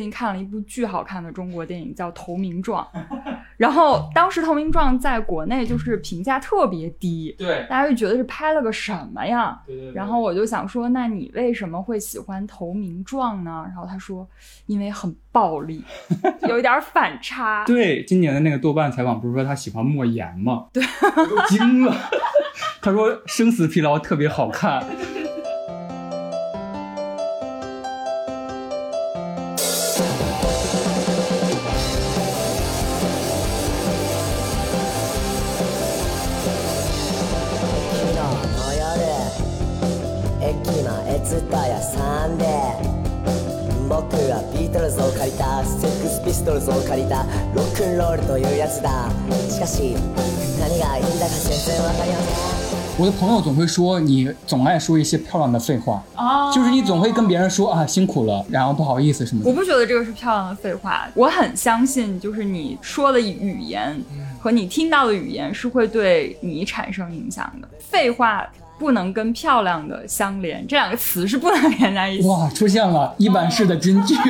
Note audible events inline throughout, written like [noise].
最近看了一部巨好看的中国电影，叫《投名状》，[laughs] 然后当时《投名状》在国内就是评价特别低，对大家就觉得是拍了个什么呀？对对然后我就想说，那你为什么会喜欢《投名状》呢？然后他说，因为很暴力，[laughs] 有一点反差。对，今年的那个豆瓣采访不是说他喜欢莫言吗？对，我都惊了。[laughs] 他说《生死疲劳》特别好看。スピストルズを借りたロックンロールというやつだしかし何がいいんだか全然わかりません我的朋友总会说你总爱说一些漂亮的废话，哦就是你总会跟别人说啊辛苦了，然后不好意思什么的。我不觉得这个是漂亮的废话，我很相信，就是你说的语言和你听到的语言是会对你产生影响的。废话 不能跟漂亮的相连，这两个词是不能连在一起。哇，出现了一版式的金句。それ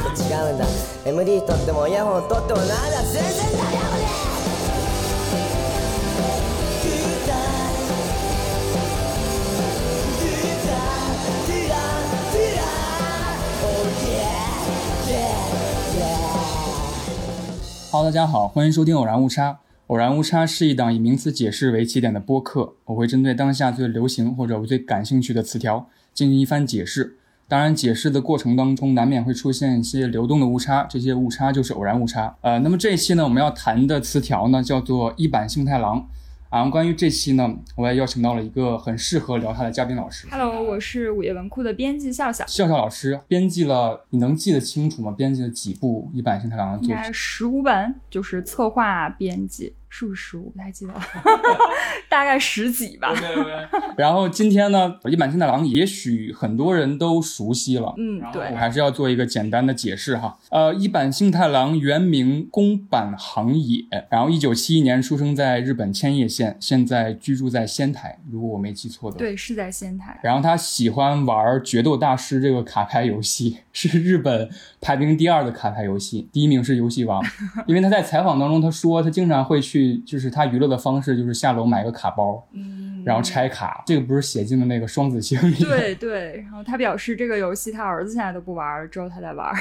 と違うんだ MD 取ってもイヤホン取ってもなんだ全然ダメだこれ哈喽，大家好，欢迎收听偶然误差。 偶然误差是一档以名词解释为起点的播客，我会针对当下最流行或者我最感兴趣的词条进行一番解释。当然，解释的过程当中难免会出现一些流动的误差，这些误差就是偶然误差。呃，那么这一期呢，我们要谈的词条呢叫做一版幸太郎。啊，关于这期呢，我也邀请到了一个很适合聊他的嘉宾老师，Hello，我是午夜文库的编辑笑笑，笑笑老师编辑了，你能记得清楚吗？编辑了几部一版幸太郎的作品？应该十五本，就是策划编辑，是不是十五？不太记得了，[laughs] 大概十几吧。对对 [laughs] 然后今天呢，一版幸太郎也许很多人都熟悉了，嗯，对我，还是要做一个简单的解释哈。呃，一坂幸太郎原名宫坂行野，然后一九七一年出生在日本千叶县，现在居住在仙台，如果我没记错的话。对，是在仙台。然后他喜欢玩《决斗大师》这个卡牌游戏，是日本排名第二的卡牌游戏，第一名是游戏王。[laughs] 因为他在采访当中他说，他经常会去，就是他娱乐的方式就是下楼买个卡包，嗯，然后拆卡。这个不是写进了那个双子星里？对对，然后他表示这个游戏他儿子现在都不玩，只有他在玩。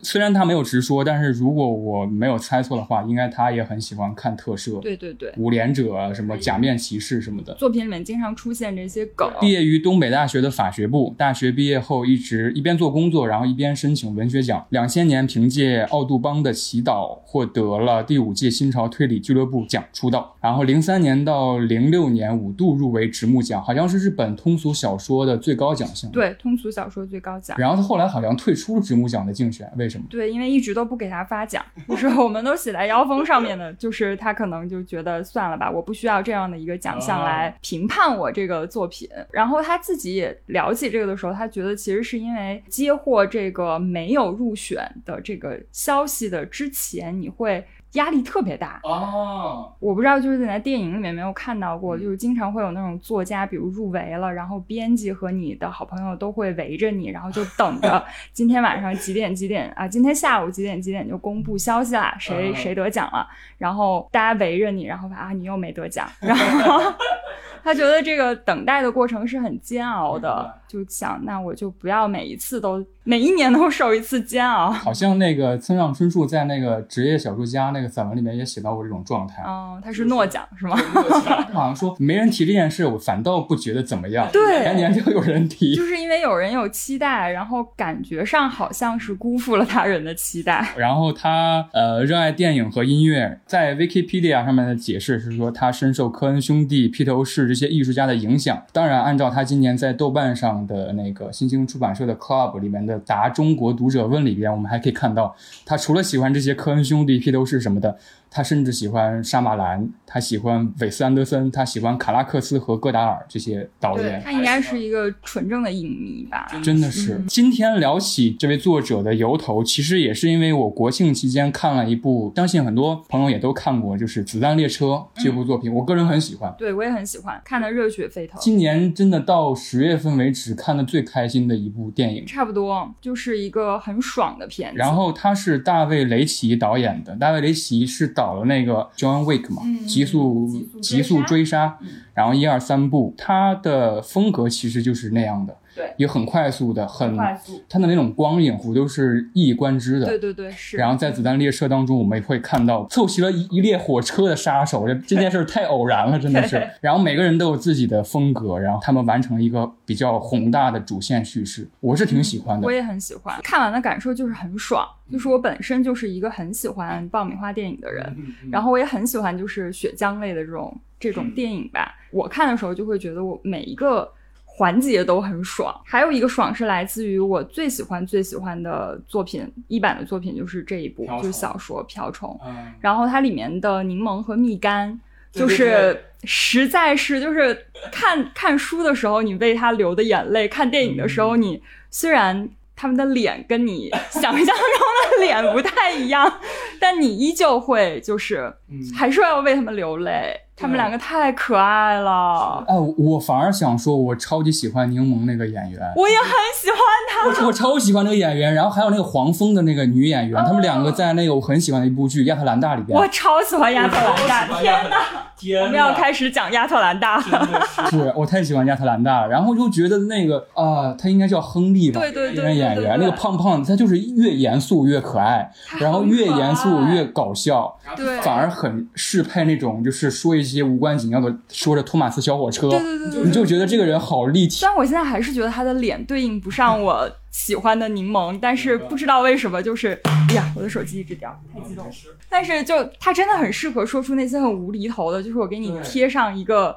虽然他没有直说，但是如果我没有猜错的话，应该他也很喜欢看特摄，对对对，五连者、什么假面骑士什么的。作品里面经常出现这些梗。毕业于东北大学的法学部，大学毕业后一直一边做工作，然后一边申请文学奖。两千年凭借《奥杜邦的祈祷》获得了第五届新潮推理俱乐部奖出道。然后零三年到零六年五度入围直木奖，好像是日本通俗小说的最高奖项。。对，通俗小说最高奖。然后他后来好像退出了直木奖的竞选，为什么？对，因为一直都不给他发奖，就是我们都写在腰封上面的，就是他可能就觉得算了吧，我不需要这样的一个奖项来评判我这个作品。然后他自己也聊起这个的时候，他觉得其实是因为接获这个没有入选的这个消息的之前，你会压力特别大。哦，我不知道，就是在电影里面没有看到过，就是经常会有那种作家，比如入围了，然后编辑和你的好朋友都会围着你，然后就等着 [laughs] 今天晚上几点几点啊，今天下午几点几点就公布消息啦，谁嗯。谁得奖了，然后大家围着你，然后啊你又没得奖，然后 [laughs] 他觉得这个等待的过程是很煎熬的，就想那我就不要每一次都每一年都受一次煎熬。好像那个村上春树在那个《职业小说家》那个散文里面也写到过这种状态。哦，他是诺奖是吗？[laughs] 好像说没人提这件事，我反倒不觉得怎么样。对年年都有人提。就是因为有人有期待，然后感觉上好像是辜负了他人的期待。然后他呃热爱电影和音乐，在 Wikipedia 上面的解释是说他深受科恩兄弟、披头士这些艺术家的影响。当然，按照他今年在豆瓣上的那个新兴出版社的 Club 里面的答中国读者问里边，我们还可以看到，他除了喜欢这些科恩兄弟、披头士什么的，他甚至喜欢沙马兰，他喜欢韦斯安德森，他喜欢卡拉克斯和戈达尔这些导演。他应该是一个纯正的影迷吧？真的是，今天聊起这位作者的由头，其实也是因为我国庆期间看了一部，相信很多朋友也都看过，就是《子弹列车》这部作品，我个人很喜欢。对我也很喜欢，看的热血沸腾。今年真的到十月份为止，止看的最开心的一部电影。差不多就是一个很爽的片子。然后他是大卫雷奇导演的，大卫雷奇是导了那个 John Wick 嘛，嗯极速极速追杀。追杀。嗯，然后一二三部，他的风格其实就是那样的，对也很快速的，很快速，它的那种光影弧都是一以贯之的。对对对，是。然后在子弹列车当中，我们也会看到凑齐了一一列火车的杀手，这这件事儿太偶然了，[laughs] 真的是。然后每个人都有自己的风格，然后他们完成了一个比较宏大的主线叙事，我是挺喜欢的我。也很喜欢，看完的感受就是很爽。就是我本身就是一个很喜欢爆米花电影的人，嗯然后我也很喜欢就是血浆类的这种这种电影吧。我看的时候就会觉得我每一个环节都很爽。还有一个爽是来自于我最喜欢最喜欢的作品，一版的作品就是这一部，就是小说《瓢虫》。嗯然后它里面的柠檬和蜜柑，就是实在是就是看看书的时候你为他流的眼泪，看电影的时嗯候你虽然他们的脸跟你 [laughs] 想象中的脸不太一样，但你依旧会就是嗯。还是要为他们流泪。他们两个太可爱了，哎，我反而想说，我超级喜欢柠檬那个演员，我也很喜欢他。我我超喜欢那个演员，然后还有那个黄蜂的那个女演员，他们两个在那个我很喜欢的一部剧《亚特兰大》里边。我，超喜欢亚特兰大，天哪！天我们要开始讲亚特兰大。了。是。我太喜欢亚特兰大了，然后就觉得那个啊、他应该叫亨利吧，对对对那个演员，那个胖胖的，他就是越严肃越可爱，然后越严肃越搞笑，对。反而很适配那种就是说一些无关紧要的，说着托马斯小火车，对对对对你就觉得这个人好立体虽。然我现在还是觉得他的脸对应不上我喜欢的柠檬，但是不知道为什么，就是哎呀，我的手机一直掉，太激动了。但是就他真的很适合说出那些很无厘头的，就是我给你贴上一个。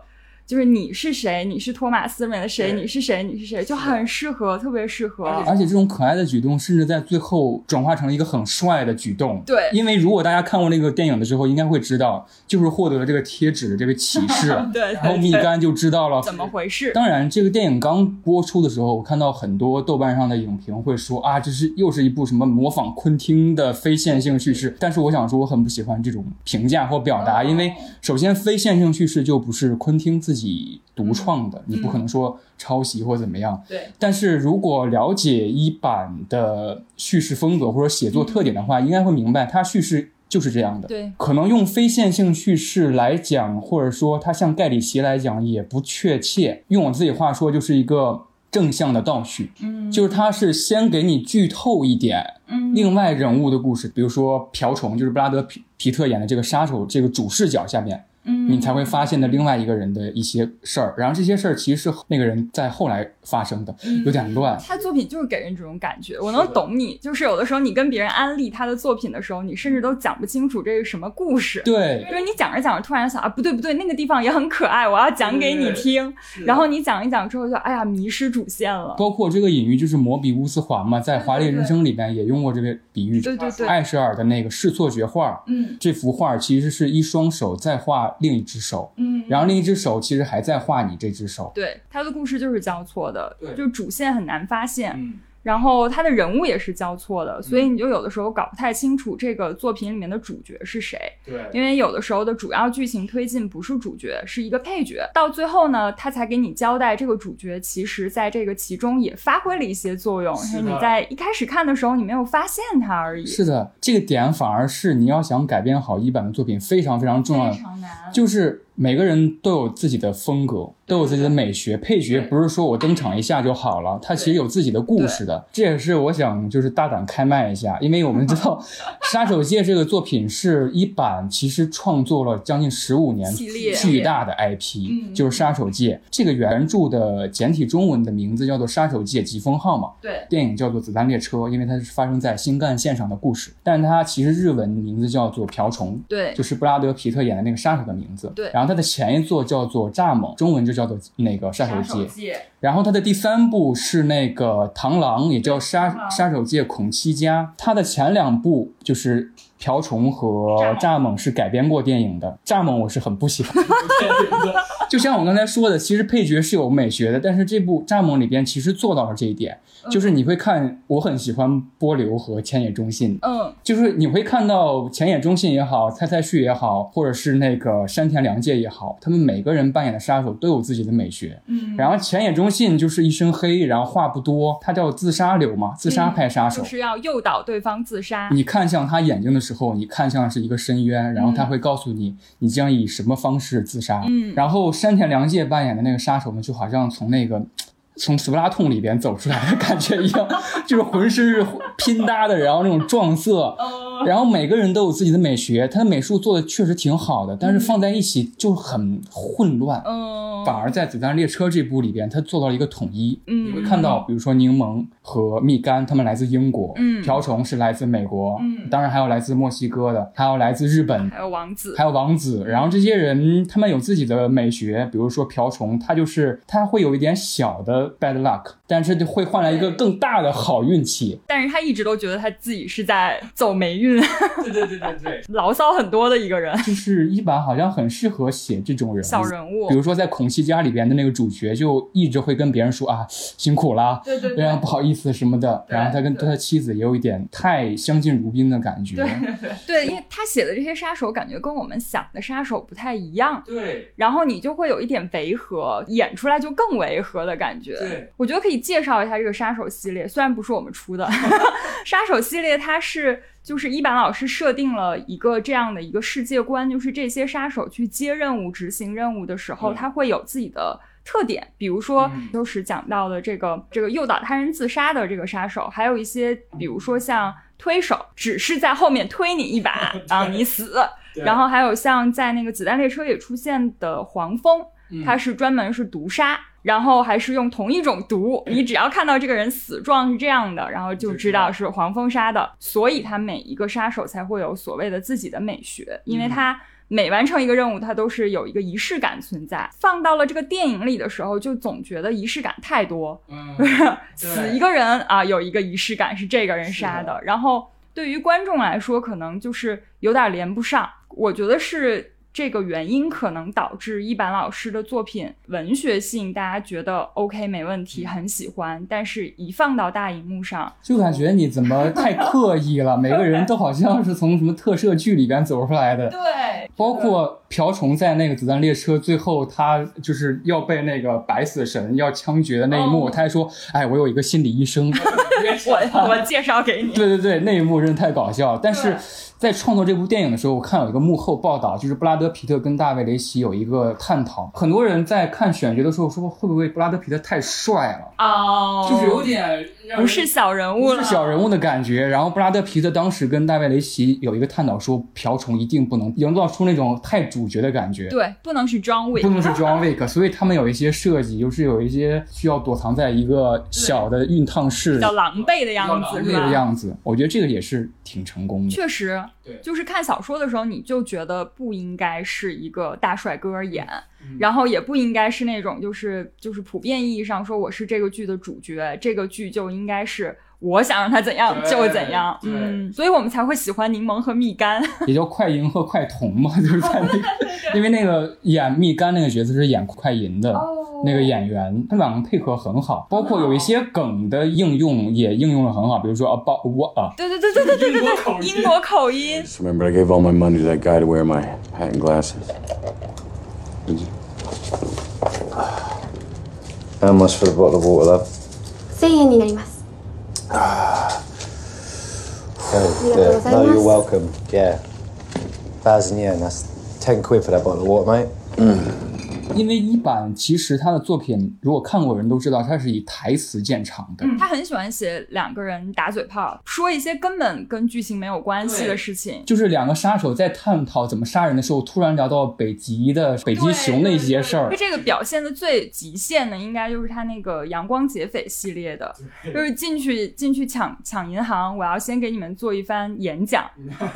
就是你是谁？你是托马斯里面的谁？你是谁？你是谁？就很适合，特别适合。而且这种可爱的举动，甚至在最后转化成了一个很帅的举动。对因为如果大家看过那个电影的时候，应该会知道，就是获得了这个贴纸的这个启示，[laughs] 对然后蜜柑就知道了怎么回事？当然，这个电影刚播出的时候，我看到很多豆瓣上的影评会说啊，这是又是一部什么模仿昆汀的非线性叙事。但是我想说，我很不喜欢这种评价或表达，因为首先非线性叙事就不是昆汀自己独创的，你不可能说抄袭或怎么样。对，但是如果了解一版的叙事风格或者写作特点的话，应该会明白它叙事就是这样的。对，可能用非线性叙事来讲，或者说它像盖里奇来讲也不确切。用我自己话说，就是一个正向的倒叙，嗯就是它是先给你剧透一点嗯另外人物的故事，比如说瓢虫，就是布拉德皮皮特演的这个杀手这个主视角下面，嗯你才会发现的另外一个人的一些事儿。然后这些事儿其实是那个人在后来发生的，有点乱。他作品就是给人这种感觉，我能懂你。就是有的时候你跟别人安利他的作品的时候，你甚至都讲不清楚这是什么故事。对，就是你讲着讲着，突然想啊，不对不对，那个地方也很可爱，我要讲给你听。然后你讲一讲之后就，哎呀，迷失主线了。包括这个隐喻就是摩比乌斯环嘛，在《华丽人生》里边也用过这个比喻。对对对，艾舍尔的那个视错觉画，嗯这幅画其实是一双手在画另一只手，嗯，然后另一只手其实还在画你这只手。对他的故事就是交错的对，就主线很难发现。嗯，然后他的人物也是交错的，所以你就有的时候搞不太清楚这个作品里面的主角是谁。对因为有的时候的主要剧情推进不是主角，是一个配角，到最后呢，他才给你交代这个主角其实在这个其中也发挥了一些作用，是你在一开始看的时候你没有发现他而已。是的，这个点反而是你要想改编好一版的作品非常非常重要的非，常难。就是每个人都有自己的风格，都有自己的美学。配角不是说我登场一下就好了，他其实有自己的故事的。这也是我想就是大胆开麦一下，因为我们知道 [laughs]《杀手界》这个作品是一版其实创作了将近十五年巨大的 IP，嗯就是《杀手界》这个原著的简体中文的名字叫做《杀手界疾风号》嘛。对，电影叫做《子弹列车》，因为它是发生在新干线上的故事，但它其实日文名字叫做《瓢虫》，对就是布拉德皮特演的那个杀手的名字。对然后它的前一作叫做《蚱蜢》，中文就叫做那个《杀手界》。界，然后它的第三部是那个螳螂，也叫杀杀手界孔七家。它的前两部就是瓢虫和蚱蜢是改编过电影的。蚱蜢我是很不喜欢，[laughs] 就像我刚才说的，其实配角是有美学的，但是这部蚱蜢里边其实做到了这一点，就是你会看，我很喜欢波流和浅野忠信，嗯就是你会看到浅野忠信也好，蔡蔡旭也好，或者是那个山田凉介也好，他们每个人扮演的杀手都有自己的美学。嗯，然后浅野忠信就是一身黑，然后话不多，他叫自杀流嘛，自杀派杀手。就是要诱导对方自杀。你看向他眼睛的时候，你看向是一个深渊，然后他会告诉你，你将以什么方式自杀。嗯。然后山田凉介扮演的那个杀手呢，就好像从那个 [tsk] 从斯普拉痛里边走出来的感觉一样，就是浑身是 [laughs] 拼搭的，然后那种撞色，然后每个人都有自己的美学，他的美术做的确实挺好的，但是放在一起就很混乱。嗯。反而在《子弹列车》这部里边，他做到了一个统一。嗯。你会看到，比如说柠檬和蜜柑，他们来自英国；嗯。瓢虫是来自美国，嗯。当然还有来自墨西哥的，还有来自日本，还有王子。还有王子。然后这些人他们有自己的美学，比如说瓢虫，他就是他会有一点小的 bad luck，但是就会换来一个更大的好运气。但是他一直都觉得他自己是在走霉运，对对对对对，牢骚很多的一个人，就是一版好像很适合写这种人物。小人物。比。如说在《孔熙家》里边的那个主角，就一直会跟别人说啊辛苦啦，对对然后不好意思什么的。然后他跟他的妻子也有一点太相敬如宾的感觉。对，因为他写的这些杀手，感觉跟我们想的杀手不太一样，对。然后你就会有一点违和，演出来就更违和的感觉。对，我觉得可以介绍一下这个杀手系列，虽然不是我们出的，[laughs] 杀手系列它是就是一板老师设定了一个这样的一个世界观，就是这些杀手去接任务、执行任务的时候，嗯。他会有自己的。特点，比如说嗯。就是讲到的这个这个诱导他人自杀的这个杀手，还有一些比如说像推手，只是在后面推你一把 [laughs] 让你死，然后还有像在那个子弹列车也出现的黄蜂，嗯他是专门是毒杀，然后还是用同一种毒，[laughs] 你只要看到这个人死状是这样的，然后就知道是黄蜂杀的，所以他每一个杀手才会有所谓的自己的美学，因为他。每完成一个任务，他都是有一个仪式感存在。放到了这个电影里的时候，就总觉得仪式感太多，嗯，[laughs] 死一个人啊，有一个仪式感是这个人杀是的，然后对于观众来说，可能就是有点连不上。我觉得是这个原因，可能导致一板老师的作品文学性大家觉得 OK 没问题，很喜欢，但是一放到大荧幕上，就感觉你怎么太 [laughs] 刻意了，每个人都好像是从什么特摄剧里边走出来的。对，包括瓢虫在那个子弹列车最后，他就是要被那个白死神要枪决的那一幕，哦他还说：“哎，我有一个心理医生。[laughs] 我我介绍给你，对对对，那一幕真的太搞笑。但是对在创作这部电影的时候，我看有一个幕后报道，就是布拉德皮特跟大卫雷奇有一个探讨。很多人在看选角的时候说，会不会布拉德皮特太帅了，哦，就是有点不是小人物不了，是小人物的感觉。然后布拉德皮特当时跟大卫雷奇有一个探讨，说瓢虫一定不能营造出那种太主角的感觉。对，不能是 John Wick，不能是 John Wick，所以他们有一些设计，就是有一些需要躲藏在一个小的熨烫室比较狼狈的样子，狼狈？的样子。我觉得这个也是挺成功的。确实对，就是看小说的时候，你就觉得不应该是一个大帅哥演，嗯然后也不应该是那种就是就是普遍意义上说我是这个剧的主角，这个剧就应该是我想让他怎样就怎样，嗯，所以我们才会喜欢柠檬和蜜柑，[laughs] 也叫快银和快铜嘛，就是在那个，[laughs] 因为那个演蜜柑那个角色是演快银的。哦那个演员，他们两个配合很好，包括有一些梗的应用也应用的很好，比如说 about what 啊，对对对对对对对对，英国口音，remember, I gave all my money to that guy to wear my hat and glasses. Did you? How much for the bottle of water, love? 1000円になります。 [sighs] Oh, Yeah, yeah. No, gozaimasu. you're welcome. Yeah. Thousand yen, that's 10 quid for that bottle of water, mate. [clears throat] 因为一版其实他的作品，如果看过的人都知道，他是以台词见长的。他很喜欢写两个人打嘴炮，说一些根本跟剧情没有关系的事情。就是两个杀手在探讨怎么杀人的时候，突然聊到北极的北极熊的一些事儿就。这个表现的最极限的，应该就是他那个阳光劫匪系列的，就是进去进去抢抢银行，我要先给你们做一番演讲，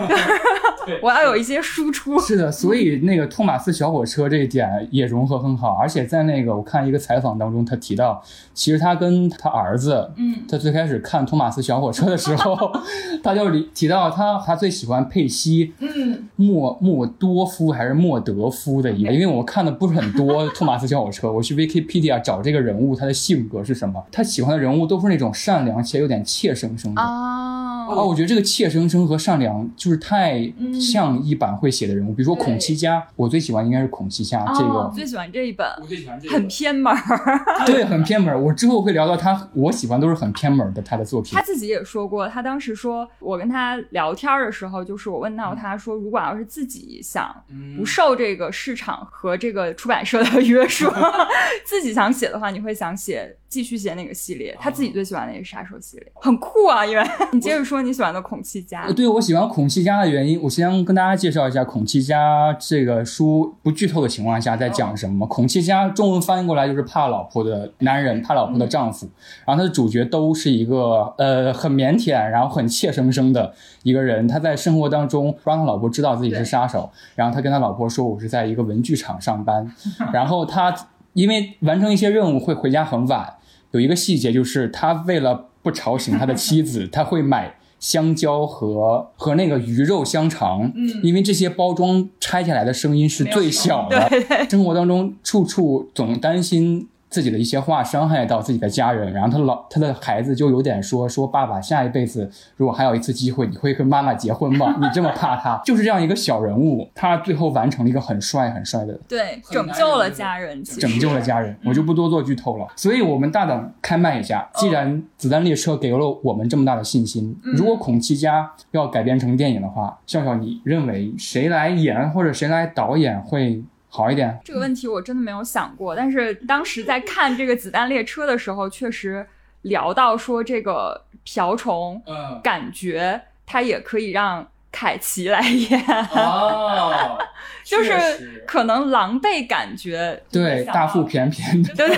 [laughs] [laughs] 我要有一些输出。是的，所以那个托马斯小火车这一点也融合合很好。而且在那个我看一个采访当中，他提到，其实他跟他儿子，嗯，他最开始看托马斯小火车的时候，[laughs] 他就里提到他他最喜欢佩西，嗯，莫莫多夫还是莫德夫的一个，因为我看的不是很多 [laughs] 托马斯小火车，我去 Wikipedia 找这个人物他的性格是什么，他喜欢的人物都是那种善良且有点怯生生的。啊，哦，我觉得这个怯生生和善良就是太嗯。像一版会写的人物，比如说孔七家，我最喜欢应该是孔七家这个，喜欢这一本，我最喜欢这很偏门儿。对，很偏门儿。我之后会聊到他，我喜欢都是很偏门儿的他的作品他。自己也说过，他当时说，我跟他聊天的时候，就是我问到他说，如果要是自己想不受这个市场和这个出版社的约束，[laughs] 自己想写的话，你会想写继续写哪个系列？他自己最喜欢的也是杀手系列，很酷啊！因为 [laughs] 你接着说你喜欢的孔七家呃，[laughs] 对我喜欢孔七家的原因，我先跟大家介绍一下孔七家这个书，不剧透的情况下在讲什么。孔七家中文翻译过来就是怕老婆的男人，怕老婆的丈夫。然后他的主角都是一个呃很腼腆，然后很怯生生的一个人。他在生活当中不让他老婆知道自己是杀手，然后他跟他老婆说我是在一个文具厂上班，然后他因为完成一些任务会回家很晚。有一个细节就是他为了不吵醒他的妻子，他会买香蕉和和那个鱼肉香肠，嗯，因为这些包装拆下来的声音是最小的。生活当中处处总担心自己的一些话伤害到自己的家人，然后他老他的孩子就有点说说爸爸下一辈子如果还有一次机会，你会跟妈妈结婚吗？你这么怕他，[laughs] 就是这样一个小人物，他最后完成了一个很帅很帅的对，拯救了家人，拯救了家人，我就不多做剧透了。所以，我们大胆开麦一下，既然《子弹列车》给了我们这么大的信心，如果孔七家要改编成电影的话，笑笑，你认为谁来演或者谁来导演会好一点？这个问题我真的没有想过，但是当时在看这个《子弹列车》的时候，确实聊到说这个瓢虫，嗯，感觉它也可以让凯奇来演，哦，[laughs] 就是可能狼狈感觉。对大腹便便的，对对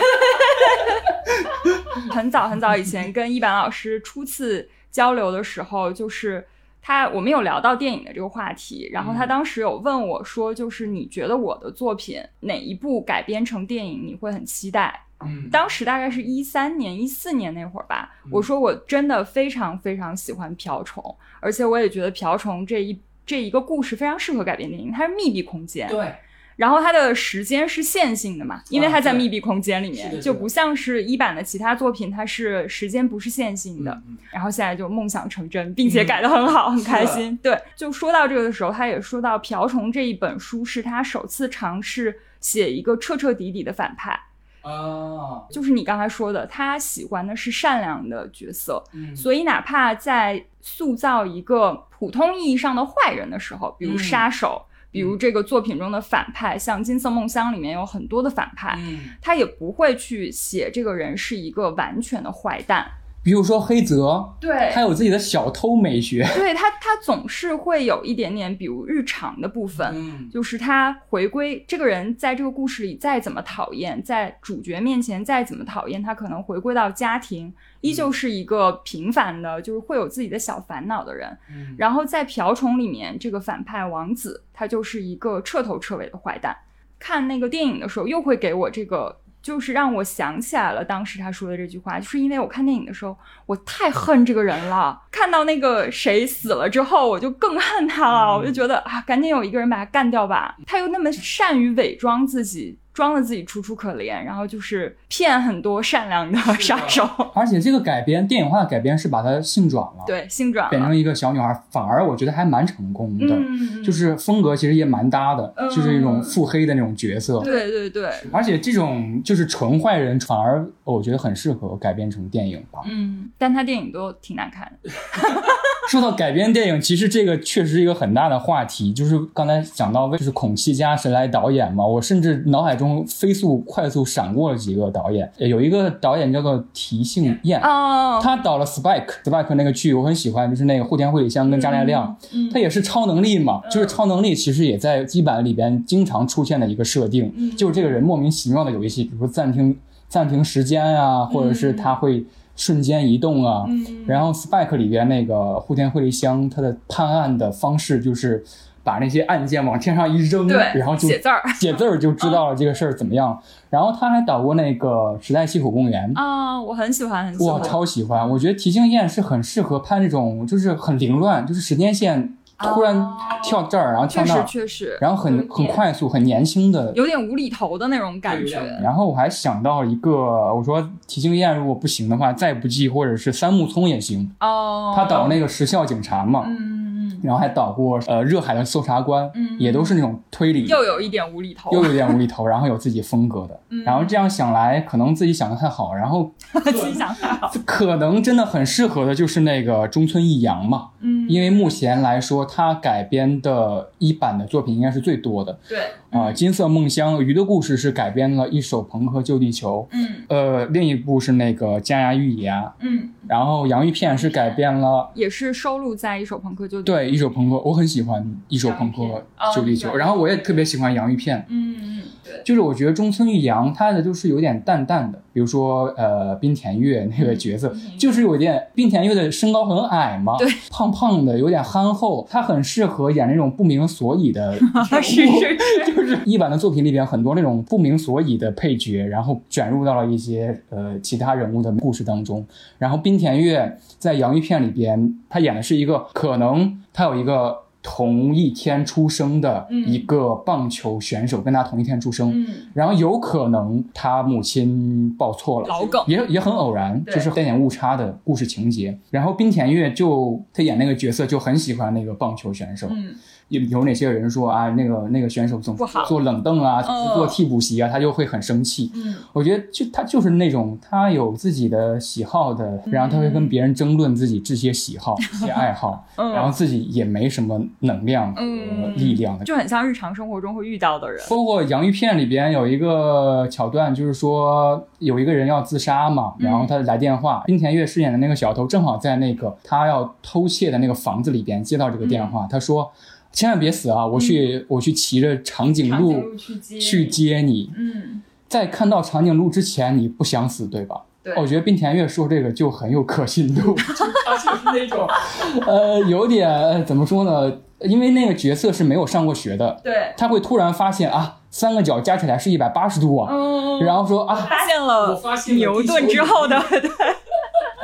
对，[laughs] 很早很早以前跟一板老师初次交流的时候，就是他我们有聊到电影的这个话题，然后他当时有问我说，就是你觉得我的作品哪一部改编成电影你会很期待？嗯当时大概是一三年、一四年那会儿吧。我说我真的非常非常喜欢瓢虫，而且我也觉得瓢虫这一这一个故事非常适合改编电影，它是密闭空间，对，然后它的时间是线性的嘛，因为它在密闭空间里面，就不像是一版的其他作品，它是时间不是线性的。嗯然后现在就梦想成真，并且改得很好，[laughs] 很开心。对，就说到这个的时候，他也说到《瓢虫》这一本书是他首次尝试写一个彻彻底底的反派。啊，就是你刚才说的，他喜欢的是善良的角色，嗯。所以哪怕在塑造一个普通意义上的坏人的时候，比如嗯。杀手，比如这个作品中的反派，像《金色梦乡》里面有很多的反派，嗯，他也不会去写这个人是一个完全的坏蛋，比如说黑泽，对他有自己的小偷美学，对他，他总是会有一点点，比如日常的部分，嗯就是他回归这个人在这个故事里再怎么讨厌，在主角面前再怎么讨厌，他可能回归到家庭，依旧是一个平凡的，就是会有自己的小烦恼的人。嗯然后在瓢虫里面，这个反派王子他就是一个彻头彻尾的坏蛋。看那个电影的时候，又会给我这个。就是让我想起来了当时他说的这句话，就是因为我看电影的时候，我太恨这个人了。看到那个谁死了之后，我就更恨他了。我就觉得啊，赶紧有一个人把他干掉吧。他又那么善于伪装自己，装的自己楚楚可怜，然后就是骗很多善良的杀手。[laughs] 而且这个改编电影化的改编是把它性转了，，对，性转了。变成一个小女孩，反而我觉得还蛮成功的，嗯，就是风格其实也蛮搭的，嗯就是一种腹黑的那种角色。对对对，而且这种就是纯坏人，反而我觉得很适合改编成电影吧。嗯，但他电影都挺难看的。[laughs] 说到改编电影，其实这个确实是一个很大的话题。就是刚才讲到，就是孔七家谁来导演嘛？我甚至脑海中飞速、快速闪过了几个导演，有一个导演叫做提信彦。哦，他导了《Spike》，Spike 那个剧我很喜欢，就是那个户田惠梨香跟加奈亮，嗯他也是超能力嘛，就是超能力其实也在基版里边经常出现的一个设定，嗯就是这个人莫名其妙的有一些，比如说暂停暂停时间啊，或者是它会瞬间移动啊，嗯然后《Spike》里边那个户田惠梨香，他的判案的方式就是把那些案件往天上一扔，对然后就写字儿写字儿就知道了这个事儿怎么样。然后他还导过那个《时代西口公园》。啊，我很喜欢，很喜欢，我。超喜欢！我觉得提兴彦是很适合拍那种，就是很凌乱，就是时间线突然跳这儿，然后跳确实那儿，确实，然后很很快速、很年轻的。有点无厘头的那种感觉。然后我还想到一个，我说提兴彦如果不行的话，再不济或者是三木聪也行。哦，他导那个《时效警察》嘛，嗯嗯然后还导过呃《热海的搜查官》，嗯也都是那种推理，又有一点无厘头，又有点无厘头，然后有自己风格的。[laughs] 嗯然后这样想来，可能自己想的太好，然后自己想太好。可能真的很适合的就是那个中村一阳嘛，嗯，因为目前来说，他改编的一版的作品应该是最多的。对，啊、金色梦乡》鱼的故事是改编了一首《朋克救地球》，嗯。呃，另一部是那个《加牙玉野》，嗯，然后洋芋片是改编了。也是收录在一首朋克救地球对，一首朋克，我很喜欢一首朋克救地球，哦然后我也特别喜欢洋芋片，嗯嗯对，就是我觉得中村裕阳他的就是有点淡淡的，比如说呃冰田月那个角色，就是有点冰田月的身高很矮嘛，对，胖胖的，有点憨厚，他很适合演那种不明所以的是 [laughs] 是是，[laughs] [laughs] 就是一版的作品里边很多那种不明所以的配角，然后卷入到了一些呃其他人物的故事当中。然后冰田月在洋芋片里边，他演的是一个可能他有一个同一天出生的一个棒球选手，跟他同一天出生，嗯。然后有可能他母亲报错了，老梗。也也很偶然，就是带点误差的故事情节。然后滨田月就他演那个角色就很喜欢那个棒球选手，嗯有有哪些人说啊，那个那个选手总不好坐冷凳啊，嗯坐替补席啊，他就会很生气。嗯我觉得就他就是那种他有自己的喜好的，然后他会跟别人争论自己这些喜好、这些爱好，[laughs] 嗯然后自己也没什么能量和嗯力量的。就很像日常生活中会遇到的人。包括洋芋片里边有一个桥段，就是说有一个人要自杀嘛，嗯然后他来电话，滨田月饰演的那个小偷正好在那个他要偷窃的那个房子里边接到这个电嗯话，他说。千万别死啊！我去，我去骑着长颈鹿鹿去接你。接你。嗯，在看到长颈鹿之前，你不想死，对吧？对。我觉得冰田月说这个就很有可信度，[laughs] 他就是那种，[laughs] 呃，有点呃怎么说呢？因为那个角色是没有上过学的，对，他会突然发现啊，三个角加起来是一百八十度啊，嗯，然后说啊，发现了我发现了牛顿之后的，[laughs] 对，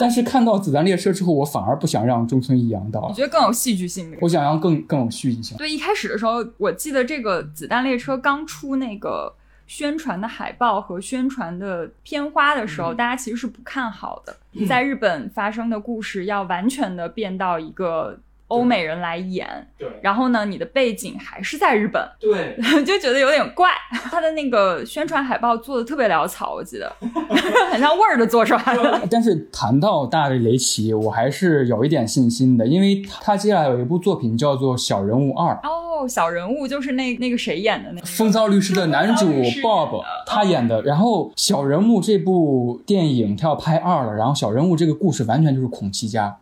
但是看到子弹列车之后，我反而不想让中村一阳我到，觉得更有戏剧性的。我想要更更有戏剧性。对，一开始的时候，我记得这个《子弹列车》刚出那个宣传的海报和宣传的片花的时候，大家其实是不看好的。在日本发生的故事要完全的变到一个欧美人来演，对。然后呢，你的背景还是在日本，对，[laughs] 就觉得有点怪。他的那个宣传海报做的特别潦草，我记得。[laughs] 很像 Word 做出来的。[laughs] 但是谈到大卫雷奇，我还是有一点信心的，因为他接下来有一部作品叫做《小人物二》。哦，小人物就是那那个谁演的那个风骚律师的男主 Bob 他演的，然后《小人物》这部电影他要拍二了，然后《小人物》这个故事完全就是孔七家，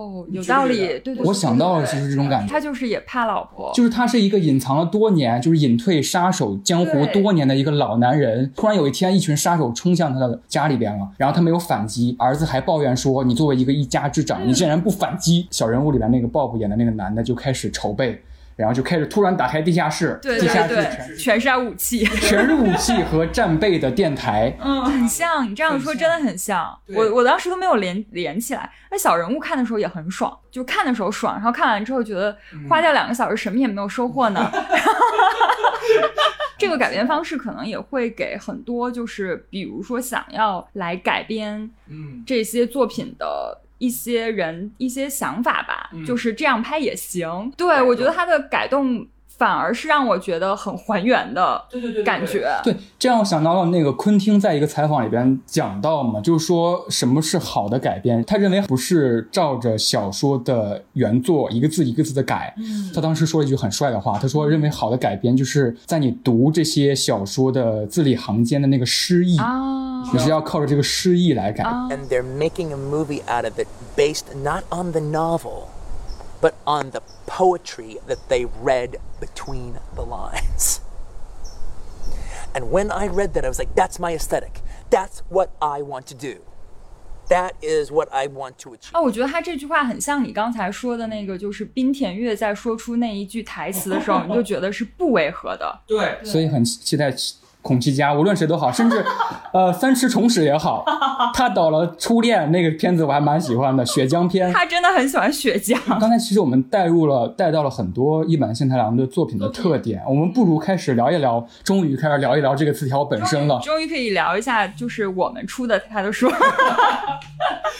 哦，有道理，对对对，我想到了对就是这种感觉他就是也怕老婆，就是他是一个隐藏了多年，就是隐退杀手江湖多年的一个老男人，突然有一天，一群杀手冲向他的家里边了，然后他没有反击，儿子还抱怨说：“你作为一个一家之长，你竟然不反击。”小人物里边那个 Bob 演的那个男的就开始筹备。然后就开始突然打开地下室，对地下对室全对，全是武器。[laughs] 全是武器和战备的电台，嗯，很像，你这样说真的很像。对我我当时都没有连连起来。那小人物看的时候也很爽，就看的时候爽，然后看完之后觉得嗯花掉两个小时什么也没有收获呢。[laughs] [laughs] 这个改编方式可能也会给很多就是比如说想要来改编嗯，这些作品的。一些人一些想法吧，嗯就是这样拍也行。对我觉得他的改动反而是让我觉得很还原的对对对感觉。对，这让我想到了那个昆汀在一个采访里边讲到嘛，就是说什么是好的改编，他认为不是照着小说的原作一个字一个字的改。嗯他当时说了一句很帅的话，他说认为好的改编就是在你读这些小说的字里行间的那个诗意，啊你是要靠着这个诗意来改。啊 and they're making a movie out of it based not on the novel, but on the poetry that they read between the lines. And when I read that, I was like, that's my aesthetic. That's what I want to do. that is what I want to achieve. 哦，我觉得他这句话很像你刚才说的那个，就是冰田月在说出那一句台词的时候，你就觉得是不违和的。对，所以很期待 孔七家，无论谁都好，甚至 [laughs] 呃三池崇史也好。他导了《初恋》那个片子，我还蛮喜欢的，《血浆片》。他真的很喜欢血浆。刚才其实我们带入了、带到了很多一坂幸太郎的作品的特点，我们不如开始聊一聊，终于开始聊一聊这个词条本身了。终于可以聊一下，就是我们出的他的书。[laughs]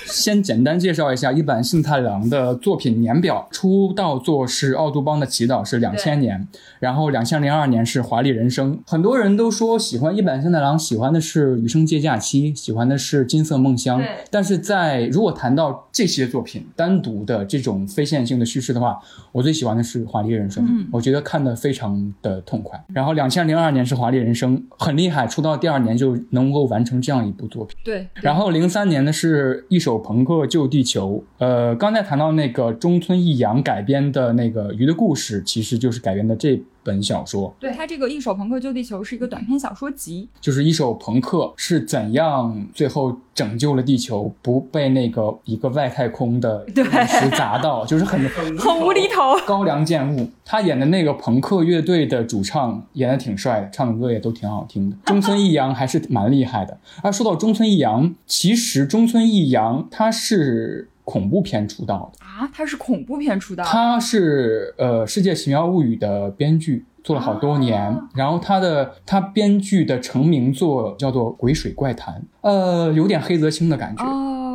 先简单介绍一下一坂幸太郎的作品年表：出道作是《奥杜邦的祈祷》，是两千年；然后两千零二年是《华丽人生》。很多人都说喜欢一坂幸太郎，喜欢的是《余生借假期》，喜欢的是《金色梦乡》。但是在如果谈到这些作品单独的这种非线性的叙事的话，我最喜欢的是《华丽人生》。嗯，我觉得看的非常的痛快。然后两千零二年是《华丽人生》，很厉害，出道第二年就能够完成这样一部作品。对。然后零三年的是一首。朋克救地球，呃，刚才谈到那个中村义阳改编的那个鱼的故事，其实就是改编的这本小说。对他这个一手朋克救地球是一个短篇小说集，就是一手朋克是怎样最后拯救了地球，不被那个一个外太空的陨石砸到，[laughs] 就是很很无厘头。高梁健吾他演的那个朋克乐队的主唱演的挺帅的，唱的歌也都挺好听的。[laughs] 中村义阳还是蛮厉害的。啊，说到中村义阳，其实中村义阳。他是恐怖片出道的啊！他是恐怖片出道。他是呃《世界奇妙物语》的编剧，做了好多年。然后他的他编剧的成名作叫做《鬼水怪谈》，呃，有点黑泽清的感觉。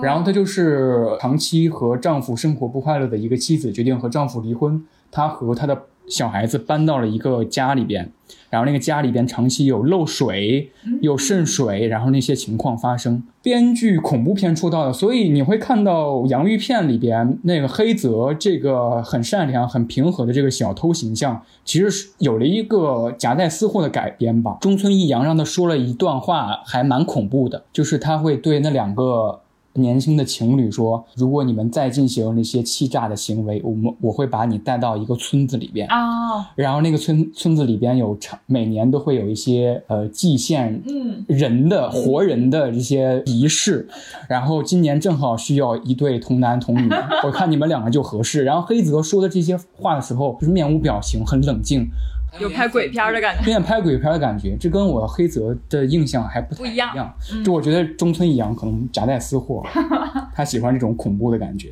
然后他就是长期和丈夫生活不快乐的一个妻子，决定和丈夫离婚。她和她的。小孩子搬到了一个家里边，然后那个家里边长期有漏水、有渗水，然后那些情况发生。编剧恐怖片出道的，所以你会看到洋芋片里边那个黑泽这个很善良、很平和的这个小偷形象，其实是有了一个夹带私货的改编吧。中村义阳让他说了一段话，还蛮恐怖的，就是他会对那两个。年轻的情侣说：“如果你们再进行那些欺诈的行为，我们我会把你带到一个村子里边啊，然后那个村村子里边有长每年都会有一些呃祭献人的活人的这些仪式，然后今年正好需要一对童男童女，[laughs] 我看你们两个就合适。然后黑泽说的这些话的时候，就是面无表情，很冷静。”有拍鬼片的感觉，有点拍鬼片的感觉，这跟我黑泽的印象还不不一样。就我觉得中村一阳可能夹带私货，[laughs] 他喜欢这种恐怖的感觉。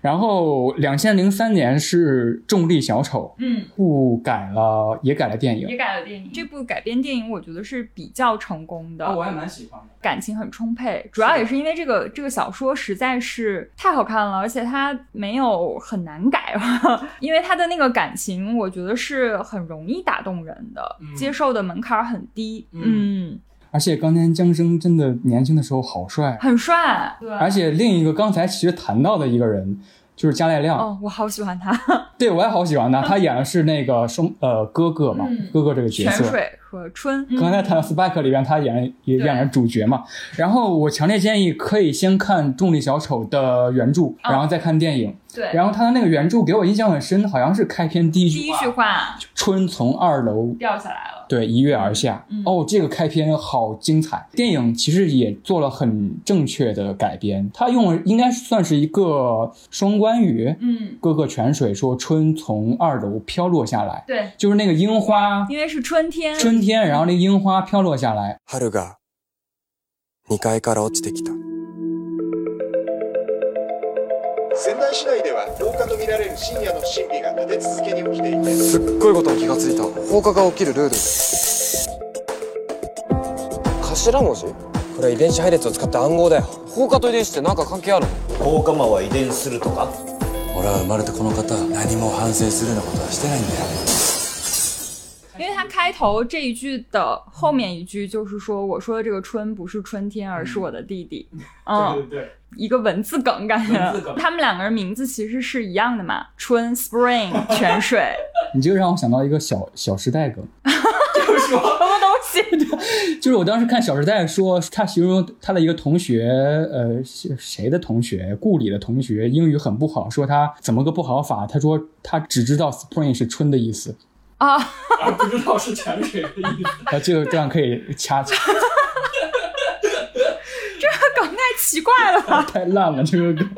然后两千零三年是《重力小丑》，嗯，不改了，也改了电影，也改了电影。这部改编电影我觉得是比较成功的，我还蛮喜欢的，感情很充沛。主要也是因为这个这个小说实在是太好看了，而且它没有很难改，[laughs] 因为它的那个感情，我觉得是很容易。打动人的，接受的门槛很低。嗯，而且冈田将生真的年轻的时候好帅，很帅。对，而且另一个刚才其实谈到的一个人就是加濑亮。哦，我好喜欢他。对，我也好喜欢他。他演的是那个双呃哥哥嘛，哥哥这个角色。泉水和春。刚才谈到《Spike》里边，他演也演了主角嘛。然后我强烈建议可以先看《重力小丑》的原著，然后再看电影。对，然后他的那个原著给我印象很深，好像是开篇第一句话，春从二楼掉下来了，对，一跃而下。哦，这个开篇好精彩。电影其实也做了很正确的改编，他用应该算是一个双关语。嗯，各个泉水说春从二楼飘落下来，对，就是那个樱花，因为是春天，春天，然后那樱花飘落下来。春が二階から落ちてきた。仙台市内では放火とみられる深夜の不審火が立て続けに起きていてすっごいことに気がついた。放火が起きるルール。頭文字？これ遺伝子配列を使った暗号だよ。放火と遺伝子って何か関係あるの？放火魔は遺伝するとか？俺は生まれてこの方何も反省するようなことはしてないんだよ因为他开头这一句的后面一句就是说，我说的这个春不是春天，而是我的弟弟。嗯，对对对，一个文字梗感觉。他们两个人名字其实是一样的嘛，春 Spring [laughs] 泉水。你就让我想到一个小小时代梗，[laughs] 就是说什么东西？[laughs] 就是我当时看《小时代》说他形容他的一个同学，呃，谁的同学？顾里的同学英语很不好，说他怎么个不好法？他说他只知道 Spring 是春的意思。啊，而不知道是潜水的意思。啊，这个这样可以掐掐。[laughs] 这个梗太奇怪了吧？太烂了这个梗。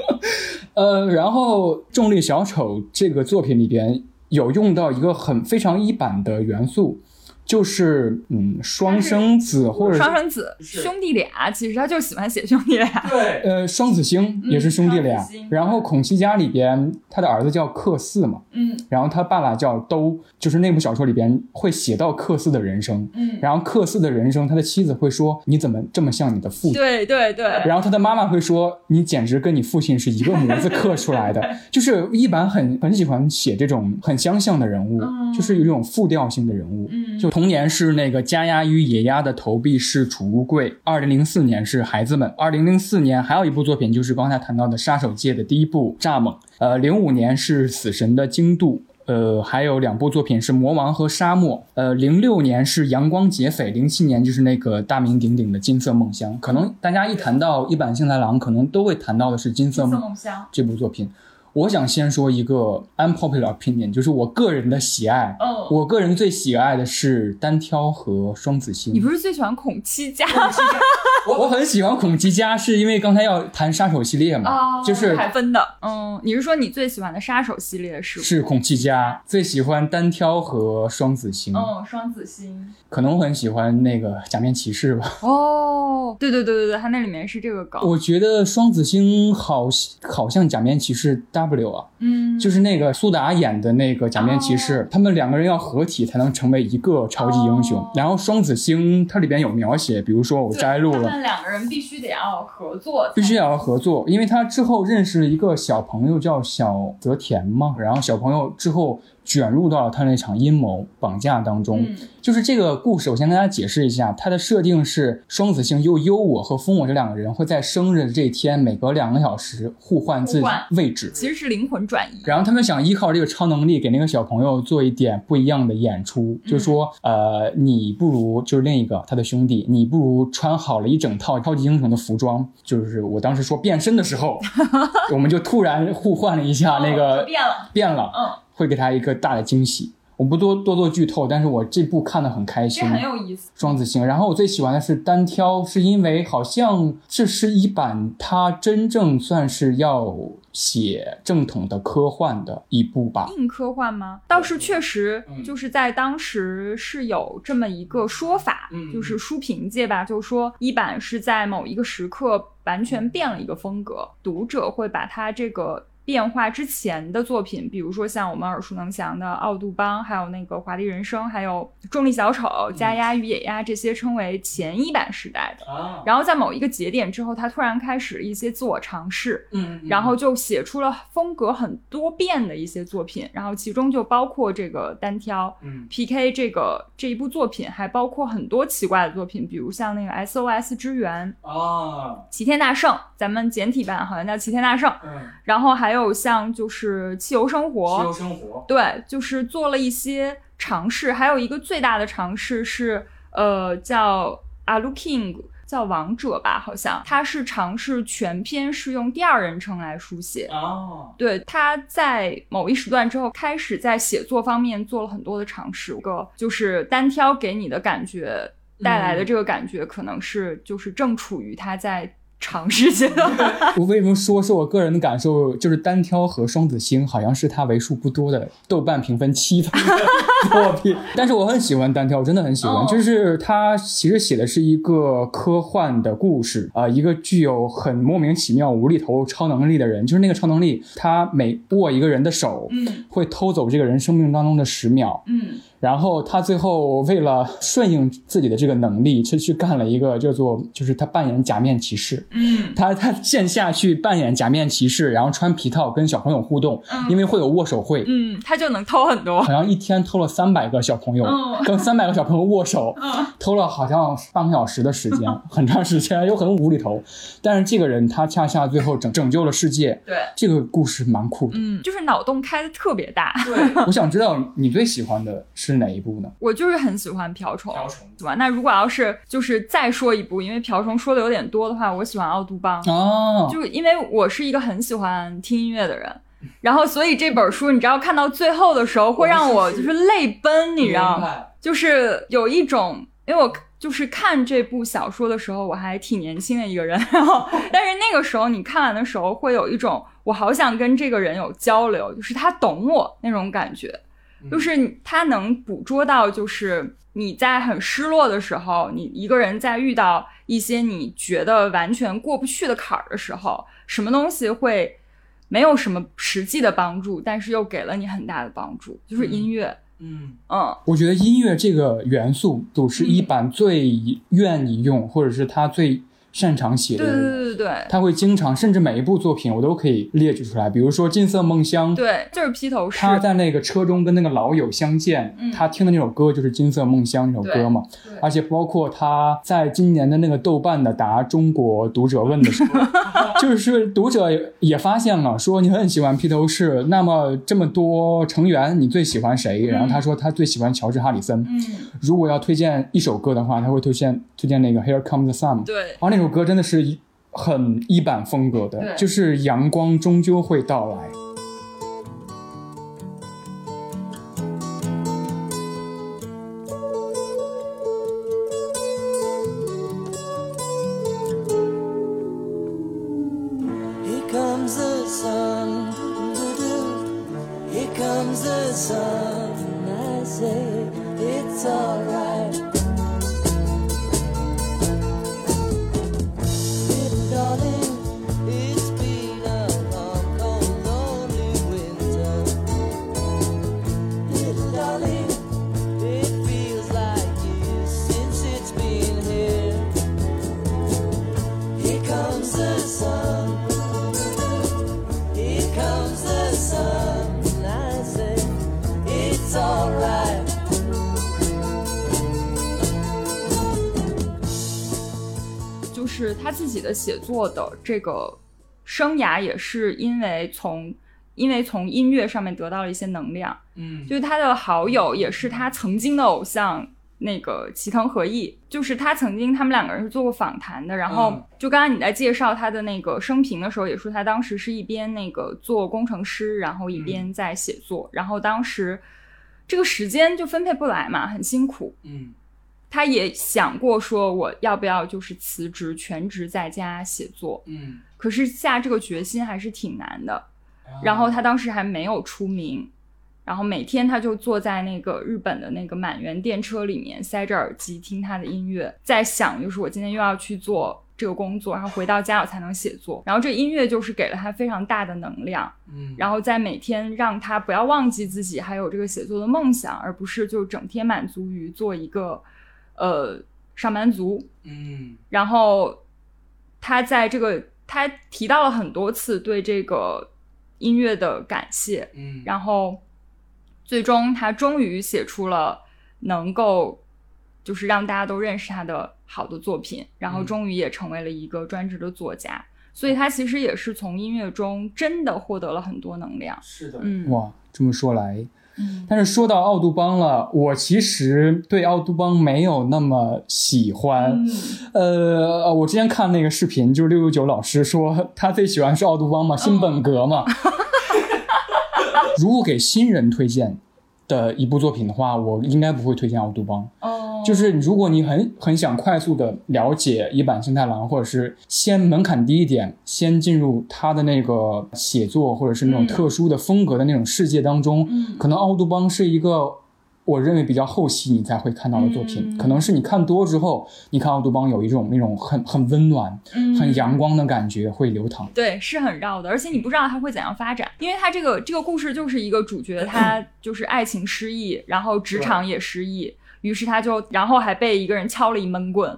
呃，然后《重力小丑》这个作品里边有用到一个很非常一版的元素，就是嗯双生子或者双生子兄弟俩，其实他就喜欢写兄弟俩。[laughs] 对，呃，双子星也是兄弟俩。然后孔七家里边，他的儿子叫克四嘛，嗯然后他爸爸叫都，就是那部小说里边会写到克四的人生。嗯，然后克四的人生，他的妻子会说：“你怎么这么像你的父亲？”对对对，然后他的妈妈会说：“你简直跟你父亲是一个模子刻出来的。[laughs] ”就是一般很很喜欢写这种很相像的人物，嗯就是有一种复调性的人物。嗯就童年是那个家鸭与野鸭的投币式储物柜，二零零四年是孩子们，二零零四年还有一部作品就是刚才谈到的杀手界的第一部《蚱蜢》，呃，零五年是死神的精度。呃，还有两部作品是《魔王》和《沙漠》。呃，零六年是《阳光劫匪》，零七年就是那个大名鼎鼎的《金色梦乡》。可能大家一谈到一版幸太郎，可能都会谈到的是《金色梦乡。这部作品。我想先说一个 unpopular opinion，就是我个人的喜爱。嗯我个人最喜爱的是单挑和双子星。你不是最喜欢孔七家 [laughs] 我我很喜欢孔七家，是因为刚才要谈杀手系列嘛，哦就是还分的。嗯，你是说你最喜欢的杀手系列是？是孔七家，最喜欢单挑和双子星。嗯，双子星。可能我很喜欢那个假面骑士吧。哦，对对对对对，他那里面是这个梗。我觉得双子星好好像假面骑士 W 啊，嗯，就是那个苏达演的那个假面骑士，他们两个人要合体才能成为一个超级英雄。哦然后双子星它里边有描写，比如说我摘录了他们。两个人必须得要合作，必须要合作，因为他之后认识了一个小朋友叫小泽田嘛，然后小朋友之后卷入到了他那场阴谋绑架当中。嗯就是这个故事，我先跟大家解释一下，它的设定是双子星又优我和风我这两个人会在生日的这一天每隔两个小时互换自己位置。其实是灵魂转移。然后他们想依靠这个超能力给那个小朋友做一点不一样的演出，就说，呃，你不如就是另一个他的兄弟，你不如穿好了一整套超级英雄的服装。就是我当时说变身的时候，[laughs] 我们就突然互换了一下那哦个就变了，变了，嗯，会给他一个大的惊喜。我不多多做剧透，但是我这部看得很开心，很有意思。双子星。然后我最喜欢的是单挑，是因为好像这是一版它真正算是要写正统的科幻的一部吧。硬科幻吗？倒是确实就是在当时是有这么一个说法，嗯就是书评界吧，就说一版是在某一个时刻完全变了一个风格，读者会把它这个。变化之前的作品，比如说像我们耳熟能详的《奥杜邦》，还有那个《华丽人生》，还有《重力小丑》《加压与野鸭》这些，称为前一版时代。的。啊，然后在某一个节点之后，他突然开始一些自我尝试，嗯然后就写出了风格很多变的一些作品，然后其中就包括这个单挑嗯。PK 这个这一部作品，还包括很多奇怪的作品，比如像那个 SOS 之源、啊，齐天大圣，咱们简体版好像叫齐天大圣，嗯，然后还有像就是汽油生活，汽油生活，对，就是做了一些尝试，还有一个最大的尝试是，呃，叫 Alu King，叫王者吧，好像他是尝试全篇是用第二人称来书写。哦，对，他在某一时段之后开始在写作方面做了很多的尝试，个就是单挑给你的感觉带来的这个感觉，可能是就是正处于他在尝试阶段。[laughs] 我为什么说是我个人的感受？就是单挑和双子星好像是他为数不多的豆瓣评分七分的作品，[laughs] 但是我很喜欢单挑，我真的很喜欢。哦就是他其实写的是一个科幻的故事啊、一个具有很莫名其妙无厘头超能力的人，就是那个超能力，他每握一个人的手，嗯会偷走这个人生命当中的十秒，嗯然后他最后为了顺应自己的这个能力，去去干了一个叫做，就是他扮演假面骑士。嗯他他线下去扮演假面骑士，然后穿皮套跟小朋友互动，因为会有握手会。嗯，他就能偷很多。好像一天偷了三百个小朋友，嗯跟三百个小朋友握手，[laughs] 偷了好像半个小时的时间，[laughs] 很长时间，又很无厘头。但是这个人他恰恰最后拯拯救了世界，对，这个故事蛮酷的。嗯，就是脑洞开的特别大。对 [laughs] 我想知道你最喜欢的是哪一部呢？我就是很喜欢瓢虫，瓢虫喜欢。那如果要是就是再说一部，因为瓢虫说的有点多的话，我喜欢奥杜邦。哦，就因为我是一个很喜欢听音乐的人，[laughs] 然后所以这本书你知道看到最后的时候会让我就是泪奔，你知道吗？就是有一种，因为我就是看这部小说的时候，我还挺年轻的一个人，然后但是那个时候你看完的时候，会有一种我好想跟这个人有交流，就是他懂我那种感觉，就是你他能捕捉到，就是你在很失落的时候，你一个人在遇到一些你觉得完全过不去的坎儿的时候，什么东西会没有什么实际的帮助，但是又给了你很大的帮助，就是音乐。嗯。嗯，我觉得音乐这个元素都是一版最愿意用，或者是他最擅长写的对对人。对对对，他会经常，甚至每一部作品我都可以列举出来，比如说《金色梦乡》，对，就是披头士。他在那个车中跟那个老友相见，嗯他听的那首歌就是《金色梦乡》那首歌嘛。而且包括他在今年的那个豆瓣的答中国读者问的时候，[laughs] 就是读者也发现了，说你很喜欢披头士，那么这么多成员，你最喜欢谁？然后他说他最喜欢乔治哈里森。嗯，如果要推荐一首歌的话，他会推荐推荐那个《Here Comes the Sun》。对然后那首歌真的是一很一版风格的，就是阳光终究会到来。的写作的这个生涯，也是因为从因为从音乐上面得到了一些能量。嗯就是他的好友也是他曾经的偶像，那个齐藤和义，就是他曾经他们两个人是做过访谈的。然后嗯就刚刚你在介绍他的那个生平的时候，也说他当时是一边那个做工程师，然后一边在写作，然后当时这个时间就分配不来嘛，很辛苦。嗯他也想过说我要不要就是辞职全职在家写作，嗯，可是下这个决心还是挺难的。然后他当时还没有出名，然后每天他就坐在那个日本的那个满员电车里面，塞着耳机听他的音乐，在想就是我今天又要去做这个工作，然后回到家我才能写作。然后这音乐就是给了他非常大的能量，嗯然后在每天让他不要忘记自己还有这个写作的梦想，而不是就整天满足于做一个呃上班族。嗯然后他在这个他提到了很多次对这个音乐的感谢，嗯然后最终他终于写出了能够就是让大家都认识他的好的作品，然后嗯终于也成为了一个专职的作家。所以他其实也是从音乐中真的获得了很多能量。是的嗯哇，这么说来，嗯但是说到奥杜邦了，我其实对奥杜邦没有那么喜欢。嗯呃，我之前看那个视频，就是六六九老师说他最喜欢是奥杜邦嘛，新本格嘛。[laughs] 如果给新人推荐的一部作品的话，我应该不会推荐奥杜邦。哦，就是如果你很很想快速的了解一坂新太郎，或者是先门槛低一点，先进入他的那个写作或者是那种嗯。特殊的风格的那种世界当中，嗯。可能奥杜邦是一个我认为比较后期你才会看到的作品，嗯。可能是你看多之后，你看奥杜邦有一种那种很很温暖、嗯。很阳光的感觉会流淌。对，是很绕的，而且你不知道它会怎样发展，因为它这个这个故事就是一个主角，[clears throat] 他就是爱情失意，然后职场也失意，于是他就然后还被一个人敲了一闷棍，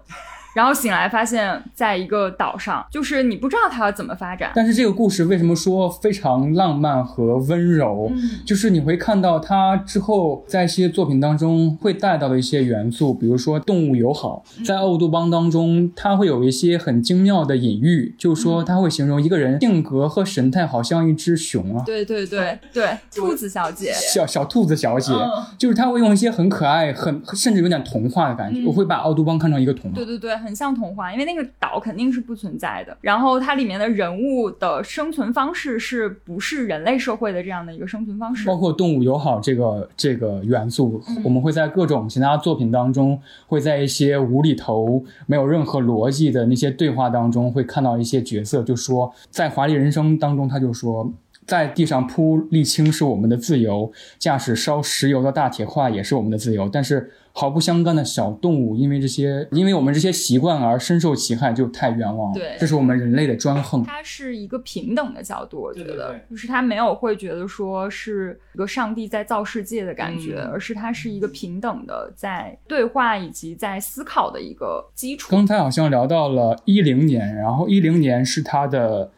然后醒来发现在一个岛上，就是你不知道它要怎么发展。但是这个故事为什么说非常浪漫和温柔？嗯就是你会看到他之后在一些作品当中会带到的一些元素，比如说动物友好，嗯在奥杜邦当中，它会有一些很精妙的隐喻，就是说它会形容一个人性格和神态好像一只熊啊，对对对对，兔子小姐，小小兔子小姐，嗯就是他会用一些很可爱、很甚至有点童话的感觉。嗯我会把奥杜邦看成一个童话对。对对，很很像童话，因为那个岛肯定是不存在的。然后它里面的人物的生存方式是不是人类社会的这样的一个生存方式？包括动物友好这个这个元素，我们会在各种其他作品当中，会在一些无厘头、没有任何逻辑的那些对话当中，会看到一些角色，就说在《华丽人生》当中，他就说。在地上铺沥青是我们的自由，驾驶烧石油的大铁块也是我们的自由。但是毫不相干的小动物，因为这些，因为我们这些习惯而深受其害，就太冤枉了。对这是我们人类的专横。它是一个平等的角度，我觉得对对对就是他没有会觉得说是一个上帝在造世界的感觉，嗯而是它是一个平等的在对话以及在思考的一个基础。刚才好像聊到了一零年，然后一零年是他的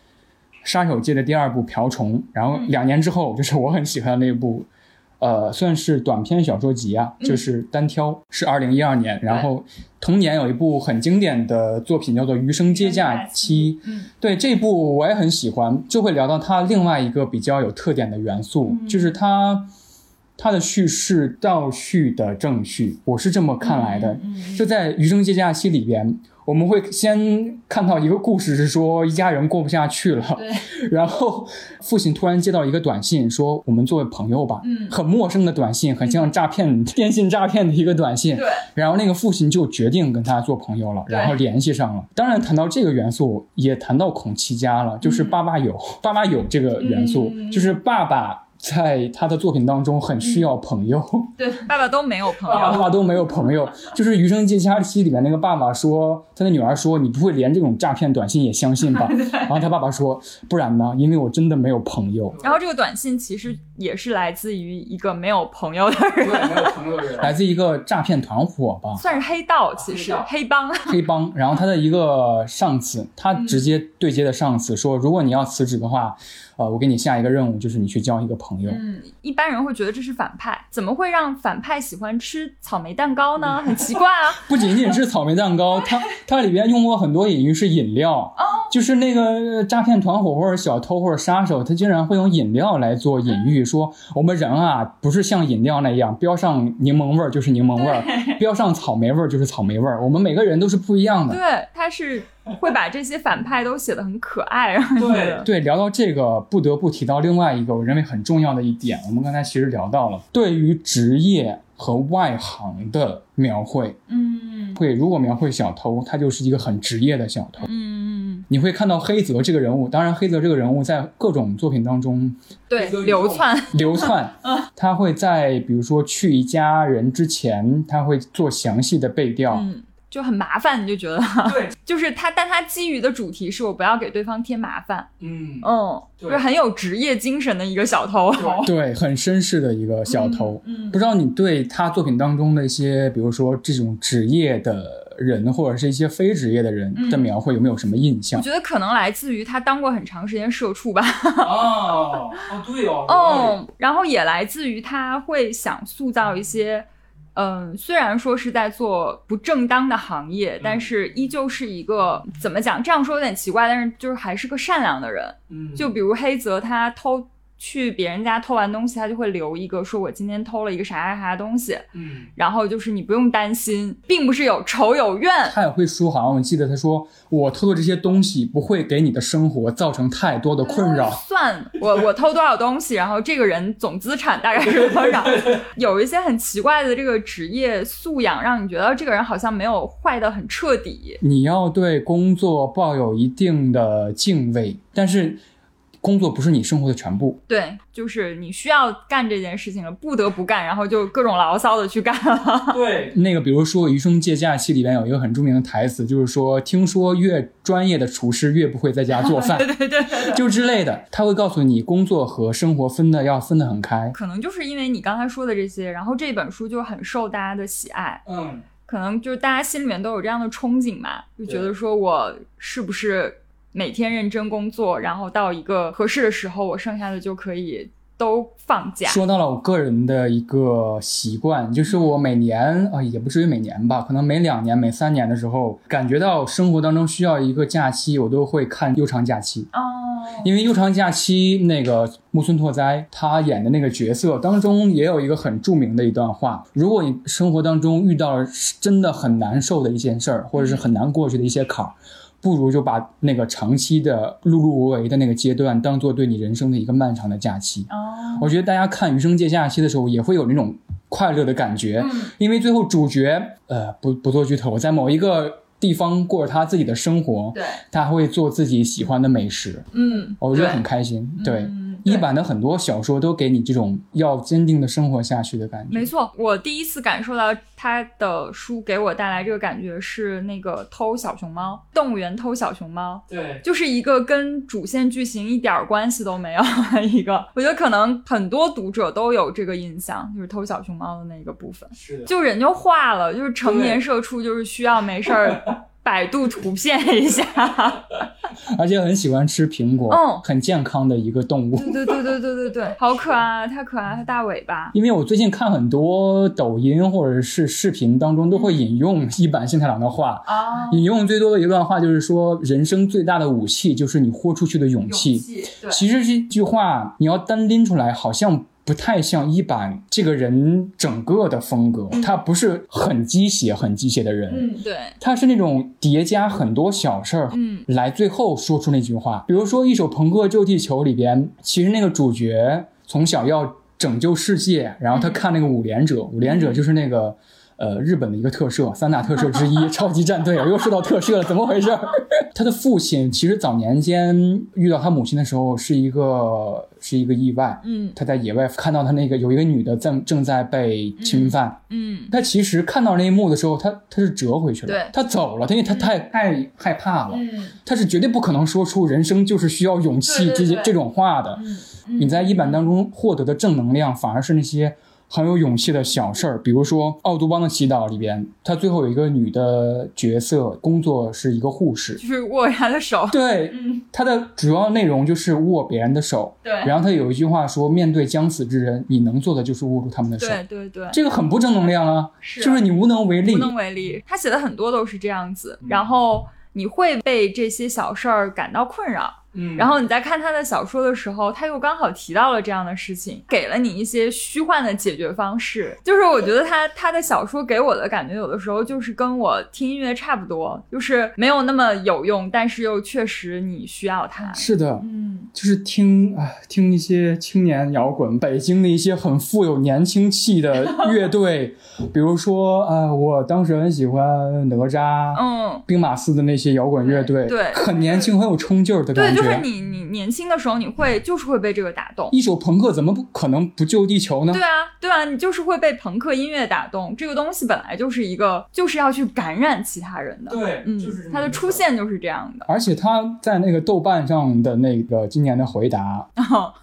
杀手界的第二部《瓢虫》，然后两年之后就是我很喜欢的那部，呃，算是短篇小说集啊，就是单挑，是二零一二年。然后同年有一部很经典的作品叫做《余生接假期》，嗯，对这部我也很喜欢，就会聊到它另外一个比较有特点的元素，就是它。它的叙事倒叙的正叙，我是这么看来的。就在《余生接假期》里边，我们会先看到一个故事，是说一家人过不下去了，[laughs] 然后父亲突然接到一个短信，说我们作为朋友吧，嗯很陌生的短信，很像诈骗、[laughs] 电信诈骗的一个短信。对，然后那个父亲就决定跟他做朋友了，然后联系上了。当然，谈到这个元素，也谈到孔七家了，就是爸爸有、[laughs] 爸爸有这个元素，嗯就是爸爸。在他的作品当中，很需要朋友。对，爸爸都没有朋友，[laughs] 爸爸都没有朋友，就是《余生接假期》里面那个爸爸说，他的女儿说：“你不会连这种诈骗短信也相信吧？[laughs] ”然后他爸爸说：“不然呢？因为我真的没有朋友。然后这个短信其实也是来自于一个没有朋友的人，没有朋友的人，[laughs] 来自一个诈骗团伙吧，算是黑道，其实黑帮。黑帮。然后他的一个上司，他直接对接的上司说：“如果你要辞职的话，呃，我给你下一个任务，就是你去交一个朋友。嗯，一般人会觉得这是反派，怎么会让反派喜欢吃草莓蛋糕呢？很奇怪啊。[laughs] 不仅仅是草莓蛋糕，它它里边用过很多隐喻是饮料，就是那个诈骗团伙或者小偷或者杀手，他竟然会用饮料来做隐喻，说我们人啊不是像饮料那样标上柠檬味儿就是柠檬味儿，[laughs] 标上草莓味儿就是草莓味儿，我们每个人都是不一样的。对，他是会把这些反派都写得很可爱，让人觉得对，聊到这个，不得不提到另外一个我认为很重要的一点，我们刚才其实聊到了对于职业和外行的描绘。嗯会如果描绘小偷，他就是一个很职业的小偷。嗯，你会看到黑泽这个人物，当然黑泽这个人物在各种作品当中对，流窜，[laughs] 流窜，[laughs] 他会在比如说去一家人之前，他会做详细的背调。嗯，就很麻烦，你就觉得。对，[laughs] 就是他，但他基于的主题是我不要给对方添麻烦，嗯，嗯，就是很有职业精神的一个小偷。对，很绅士的一个小偷。嗯不知道你对他作品当中的一些，比如说这种职业的人，或者是一些非职业的人的描绘，有没有什么印象？我？觉得可能来自于他当过很长时间社畜吧，哦，哦，对哦嗯，然后也来自于他会想塑造一些，嗯，虽然说是在做不正当的行业，嗯但是依旧是一个怎么讲？这样说有点奇怪，但是就是还是个善良的人。嗯就比如黑泽，他偷去别人家偷完东西，他就会留一个说我今天偷了一个啥啥啥东西，嗯，然后就是你不用担心，并不是有仇有怨。他也会说，好像我记得他说，我偷的这些东西不会给你的生活造成太多的困扰。算我我偷多少东西，然后这个人总资产大概是多少？[laughs] 有一些很奇怪的这个职业素养，让你觉得这个人好像没有坏的很彻底。你要对工作抱有一定的敬畏，但是工作不是你生活的全部。对，就是你需要干这件事情了，不得不干，然后就各种牢骚的去干了。[laughs] 对，那个比如说《余生借假期》里边有一个很著名的台词，就是说，听说越专业的厨师越不会在家做饭，对 [laughs] 对对，就之类的，他会告诉你工作和生活分的要分得很开。可能就是因为你刚才说的这些，然后这本书就很受大家的喜爱。嗯，可能就是大家心里面都有这样的憧憬嘛，就觉得说我是不是每天认真工作，然后到一个合适的时候，我剩下的就可以都放假。说到了我个人的一个习惯，就是我每年啊、也不至于每年吧，可能每两年、每三年的时候，感觉到生活当中需要一个假期，我都会看《悠长假期》。哦，因为《悠长假期》那个木村拓哉他演的那个角色当中，也有一个很著名的一段话：如果你生活当中遇到了真的很难受的一件事儿，或者是很难过去的一些坎儿，不如就把那个长期的碌碌无为的那个阶段，当做对你人生的一个漫长的假期。哦，我觉得大家看《余生借假期》的时候，也会有那种快乐的感觉，因为最后主角呃不不做剧透，在某一个地方过着他自己的生活，对，他会做自己喜欢的美食，嗯，我觉得很开心。对，嗯一版的很多小说都给你这种要坚定的生活下去的感觉。没错，我第一次感受到他的书给我带来这个感觉是那个偷小熊猫，动物园偷小熊猫，对，就是一个跟主线剧情一点儿关系都没有的一个。[laughs] 我觉得可能很多读者都有这个印象，就是偷小熊猫的那个部分，是的，就人就化了，就是成年社畜就是需要没事儿 [laughs] 百度图片一下。[laughs] 而且很喜欢吃苹果，嗯很健康的一个动物。对对对对对对对，[laughs] 好可爱，太可爱，它大尾巴。因为我最近看很多抖音或者是视频当中都会引用一坂幸太郎的话，啊，引用最多的一段话就是说，人生最大的武器就是你豁出去的勇气。对，其实这句话你要单拎出来，好像不太像一版这个人整个的风格，他不是很鸡血、很鸡血的人。嗯，对，他是那种叠加很多小事儿，嗯，来最后说出那句话。比如说《一首朋克救地球》里边，其实那个主角从小要拯救世界，然后他看那个五连者，五连者就是那个。呃，日本的一个特摄，三大特摄之一，[laughs] 超级战队，又说到特摄了，怎么回事？[laughs] 他的父亲其实早年间遇到他母亲的时候是一个是一个意外，嗯他在野外看到他那个有一个女的正正在被侵犯，嗯，他其实看到那一幕的时候，他他是折回去了，对他走了，因为他太太害怕了，嗯他是绝对不可能说出人生就是需要勇气这些这种话的。你在一版当中获得的正能量，反而是那些很有勇气的小事儿，比如说《奥杜邦的祈祷》里边，他最后有一个女的角色，工作是一个护士。就是握他的手。对，嗯，它的主要内容就是握别人的手。对然后他有一句话说：“面对将死之人，你能做的就是握住他们的手。”对对对，这个很不正能量啊，是就是你无能为力无。能为力。他写的很多都是这样子，然后你会被这些小事儿感到困扰。嗯然后你在看他的小说的时候，他又刚好提到了这样的事情，给了你一些虚幻的解决方式。就是我觉得他他的小说给我的感觉，有的时候就是跟我听音乐差不多，就是没有那么有用，但是又确实你需要它。是的，嗯，就是听啊，听一些青年摇滚，北京的一些很富有年轻气的乐队，[laughs] 比如说啊，我当时很喜欢哪吒、嗯，兵马司的那些摇滚乐队，对很年轻，很有冲劲儿的，感觉。就是你你年轻的时候，你会就是会被这个打动。一首朋克怎么不可能不救地球呢？对啊，对啊，你就是会被朋克音乐打动。这个东西本来就是一个，就是要去感染其他人的。对嗯，它的出现就是这样的。而且他在那个豆瓣上的那个今年的回答，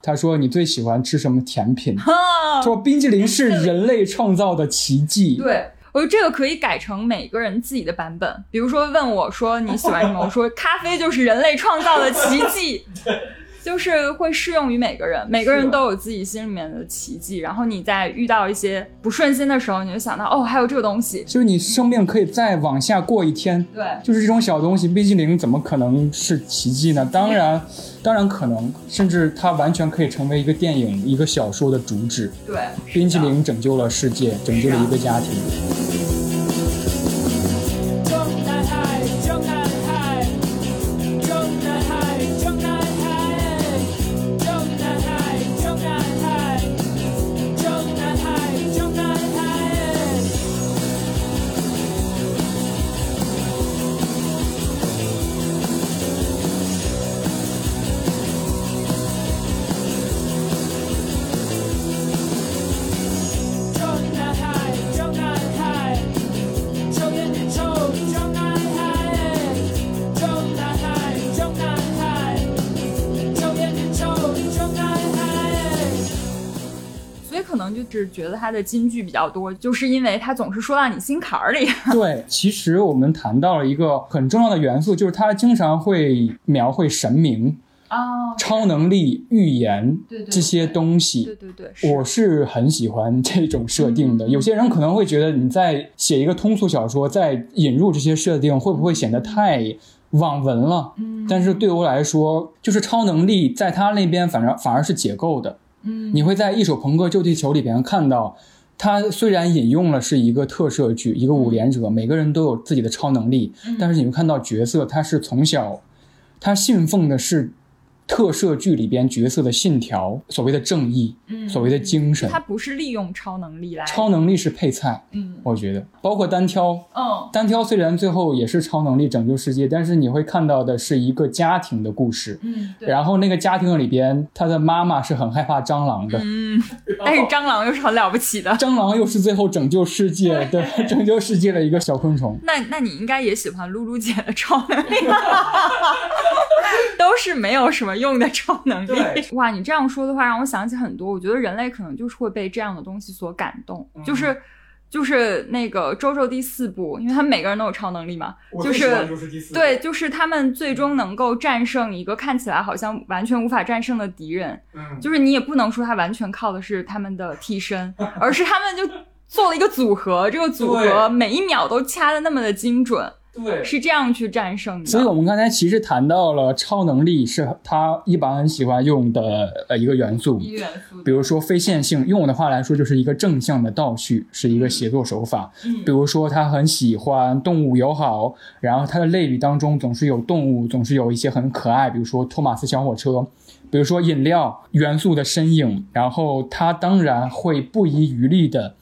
他说你最喜欢吃什么甜品？[laughs] 他说冰激凌是人类创造的奇迹。对。我觉得这个可以改成每个人自己的版本，比如说问我说你喜欢什么，我说咖啡就是人类创造的奇迹，[laughs] 就是会适用于每个人，每个人都有自己心里面的奇迹。然后你在遇到一些不顺心的时候，你就想到哦，还有这个东西，就是你生命可以再往下过一天。对就是这种小东西，冰淇淋怎么可能是奇迹呢？当然，当然可能，甚至它完全可以成为一个电影、一个小说的主旨。对，冰淇淋拯救了世界，拯救了一个家庭。的金句比较多，就是因为他总是说到你心坎儿里。[laughs] 对，其实我们谈到了一个很重要的元素，就是他经常会描绘神明。哦，超能力、预言对对对这些东西，对对对，是我是很喜欢这种设定的。有些人可能会觉得你在写一个通俗小说，在引入这些设定，会不会显得太网文了？嗯但是对我来说，就是超能力在他那边反正反而是解构的。嗯。你会在《一首朋克救地球》里边看到，他虽然引用了是一个特摄剧，一个五连者，每个人都有自己的超能力，嗯。但是你会看到角色他是从小，他信奉的是特摄剧里边角色的信条，所谓的正义，嗯。所谓的精神。他不是利用超能力来超能力是配菜，嗯。我觉得，包括单挑，嗯。单挑虽然最后也是超能力拯救世界，但是你会看到的是一个家庭的故事。嗯，对。然后那个家庭里边，他的妈妈是很害怕蟑螂的，嗯，但 [laughs] 是蟑螂又是很了不起的。蟑螂又是最后拯救世界的 [laughs] 拯救世界的一个小昆虫。那那你应该也喜欢露露姐的超能力，[laughs] 都是没有什么用的超能力。[laughs] 哇，你这样说的话，让我想起很多。我觉得人类可能就是会被这样的东西所感动，嗯就是。就是那个周周第四部，因为他们每个人都有超能力嘛，就是对，就是他们最终能够战胜一个看起来好像完全无法战胜的敌人，嗯就是你也不能说他完全靠的是他们的替身，而是他们就做了一个组合，这个组合每一秒都掐的那么的精准，对。是这样去战胜的。所以我们刚才其实谈到了超能力是他一般很喜欢用的呃一个元素，一元素，比如说非线性，用我的话来说就是一个正向的倒叙，是一个写作手法。嗯。比如说他很喜欢动物友好，然后他的类比当中总是有动物，总是有一些很可爱，比如说托马斯小火车，比如说饮料元素的身影，然后他当然会不遗余力的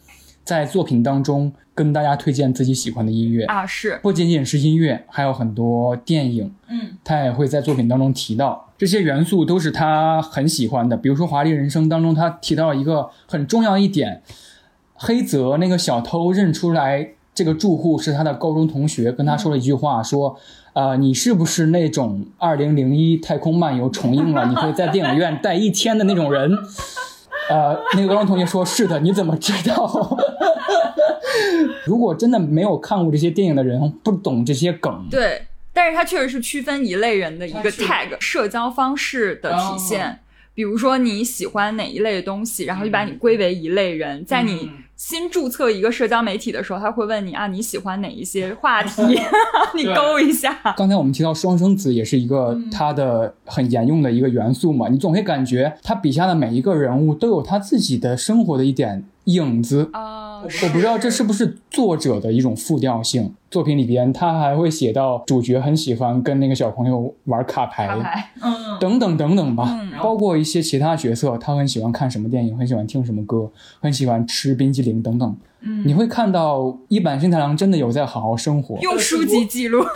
在作品当中跟大家推荐自己喜欢的音乐。啊，是，不仅仅是音乐，还有很多电影，嗯他也会在作品当中提到这些元素，都是他很喜欢的。比如说《华丽人生》当中，他提到一个很重要一点，黑泽那个小偷认出来这个住户是他的高中同学，跟他说了一句话，说：“呃，你是不是那种二零零一太空漫游重映了，你会在电影院待一天的那种人？”呃，那个高中同学说：“是的，你怎么知道？” [laughs] 如果真的没有看过这些电影的人，不懂这些梗，对，但是它确实是区分一类人的一个 tag，社交方式的体现。哦比如说你喜欢哪一类的东西，然后就把你归为一类人。在你嗯新注册一个社交媒体的时候，他会问你啊，你喜欢哪一些话题，[laughs] [laughs] 你勾一下。刚才我们提到双生子也是一个嗯他的很沿用的一个元素嘛，你总会感觉他笔下的每一个人物都有他自己的生活的一点影子。啊，我不知道这是不是作者的一种复调性。作品里边，他还会写到主角很喜欢跟那个小朋友玩卡牌，卡牌，嗯，等等等等吧，嗯包括一些其他角色，他很喜欢看什么电影，很喜欢听什么歌，很喜欢吃冰激凌等等。嗯你会看到一坂新太郎真的有在好好生活。用书籍记录。[laughs]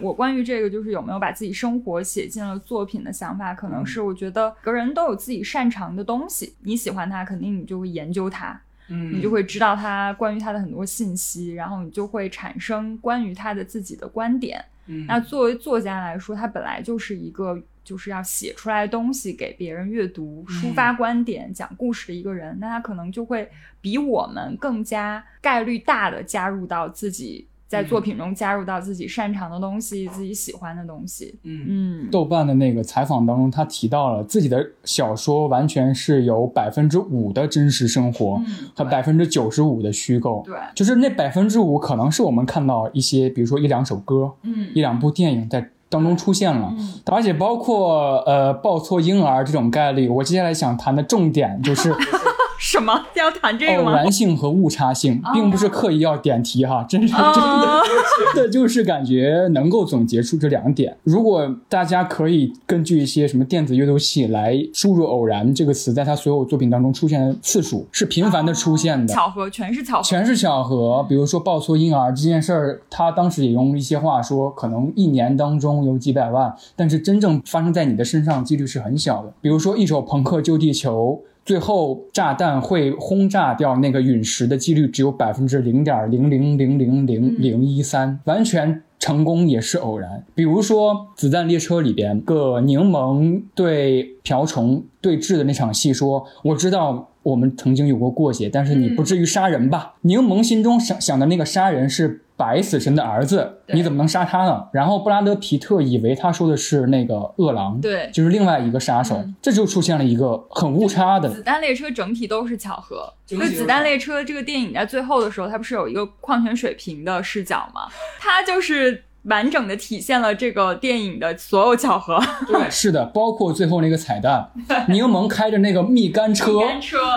我关于这个就是有没有把自己生活写进了作品的想法，可能是我觉得每个人都有自己擅长的东西，你喜欢它，肯定你就会研究它，嗯。你就会知道他关于他的很多信息，然后你就会产生关于他的自己的观点。嗯。那作为作家来说，他本来就是一个就是要写出来东西给别人阅读、抒发观点、讲故事的一个人，那他可能就会比我们更加概率大的加入到自己在作品中加入到自己擅长的东西、自己喜欢的东西。嗯嗯豆瓣的那个采访当中，他提到了自己的小说完全是有百分之五的真实生活嗯和百分之九十五的虚构。对就是那百分之五可能是我们看到一些，比如说一两首歌、嗯一两部电影在当中出现了，嗯而且包括呃抱错婴儿这种概率。我接下来想谈的重点就是 [laughs] 什么要谈这个吗偶？然性和误差性，并不是刻意要点题哈，真是真的哦 [laughs] 真的就是感觉能够总结出这两点。如果大家可以根据一些什么电子阅读器来输入“偶然”这个词，在他所有作品当中出现的次数是频繁的出现的，巧合，全是巧合，全是巧合。比如说抱错婴儿这件事儿，他当时也用一些话说，可能一年当中有几百万，但是真正发生在你的身上几率是很小的。比如说一首朋克救地球。最后，炸弹会轰炸掉那个陨石的几率只有百分之零点零零零零零零一三，完全成功也是偶然。比如说《子弹列车》里边，个柠檬对瓢虫对峙的那场戏，说：“我知道。”我们曾经有过过节，但是你不至于杀人吧？柠檬心中想想的那个杀人是白死神的儿子，你怎么能杀他呢？然后布拉德皮特以为他说的是那个饿狼，对就是另外一个杀手，这就出现了一个很误差的子弹列车整体都是巧合。就子弹列车这个电影在最后的时候，它不是有一个矿泉水瓶的视角吗？它就是完整的体现了这个电影的所有巧合。对，[laughs] 是的，包括最后那个彩蛋，[laughs] 柠檬开着那个蜜柑车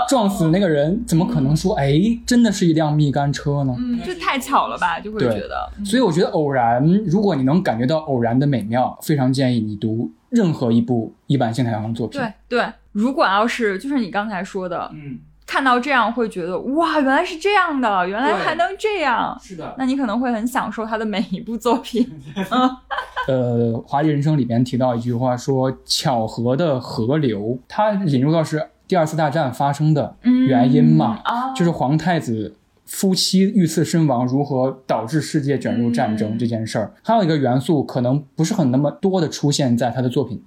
撞死那个人，怎么可能说哎，真的是一辆蜜柑车呢？嗯，这太巧了吧？就会觉得，所以我觉得偶然，如果你能感觉到偶然的美妙，非常建议你读任何一部一版新太阳的作品。对对。如果要是就是你刚才说的，嗯，看到这样会觉得哇，原来是这样的，原来还能这样。是的。那你可能会很享受他的每一部作品。[laughs] 嗯 [laughs] 呃，《华丽人生》里边提到一句话说，巧合的河流，它引入到是第二次大战发生的原因嘛，嗯啊就是皇太子。夫妻遇刺身亡，如何导致世界卷入战争、嗯这件事儿，还有一个元素可能不是很那么多的出现在他的作品，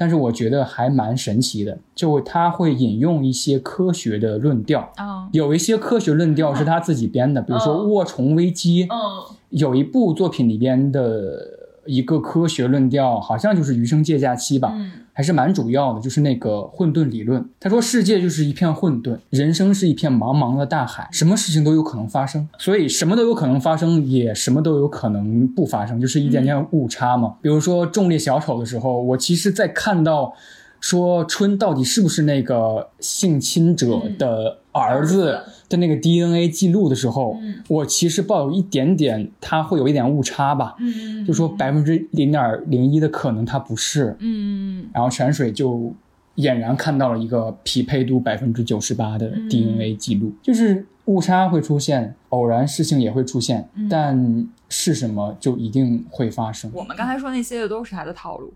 但是我觉得还蛮神奇的，就他会引用一些科学的论调，啊，有一些科学论调是他自己编的，比如说卧虫危机，嗯有一部作品里边的一个科学论调，好像就是《余生借假期》吧，嗯还是蛮主要的，就是那个混沌理论。他说世界就是一片混沌，人生是一片茫茫的大海，什么事情都有可能发生，所以什么都有可能发生，也什么都有可能不发生，就是一点点误差嘛。比如说重力小丑的时候，我其实在看到。说春到底是不是那个性侵者的儿子的那个 DNA 记录的时候，嗯。我其实抱有一点点，它会有一点误差吧，嗯就说百分之零点零一的可能它不是，嗯然后泉水就俨然看到了一个匹配度百分之九十八的嗯。DNA 记录，就是误差会出现，偶然事情也会出现，嗯。但是什么就一定会发生。我们刚才说那些的都是他的套路。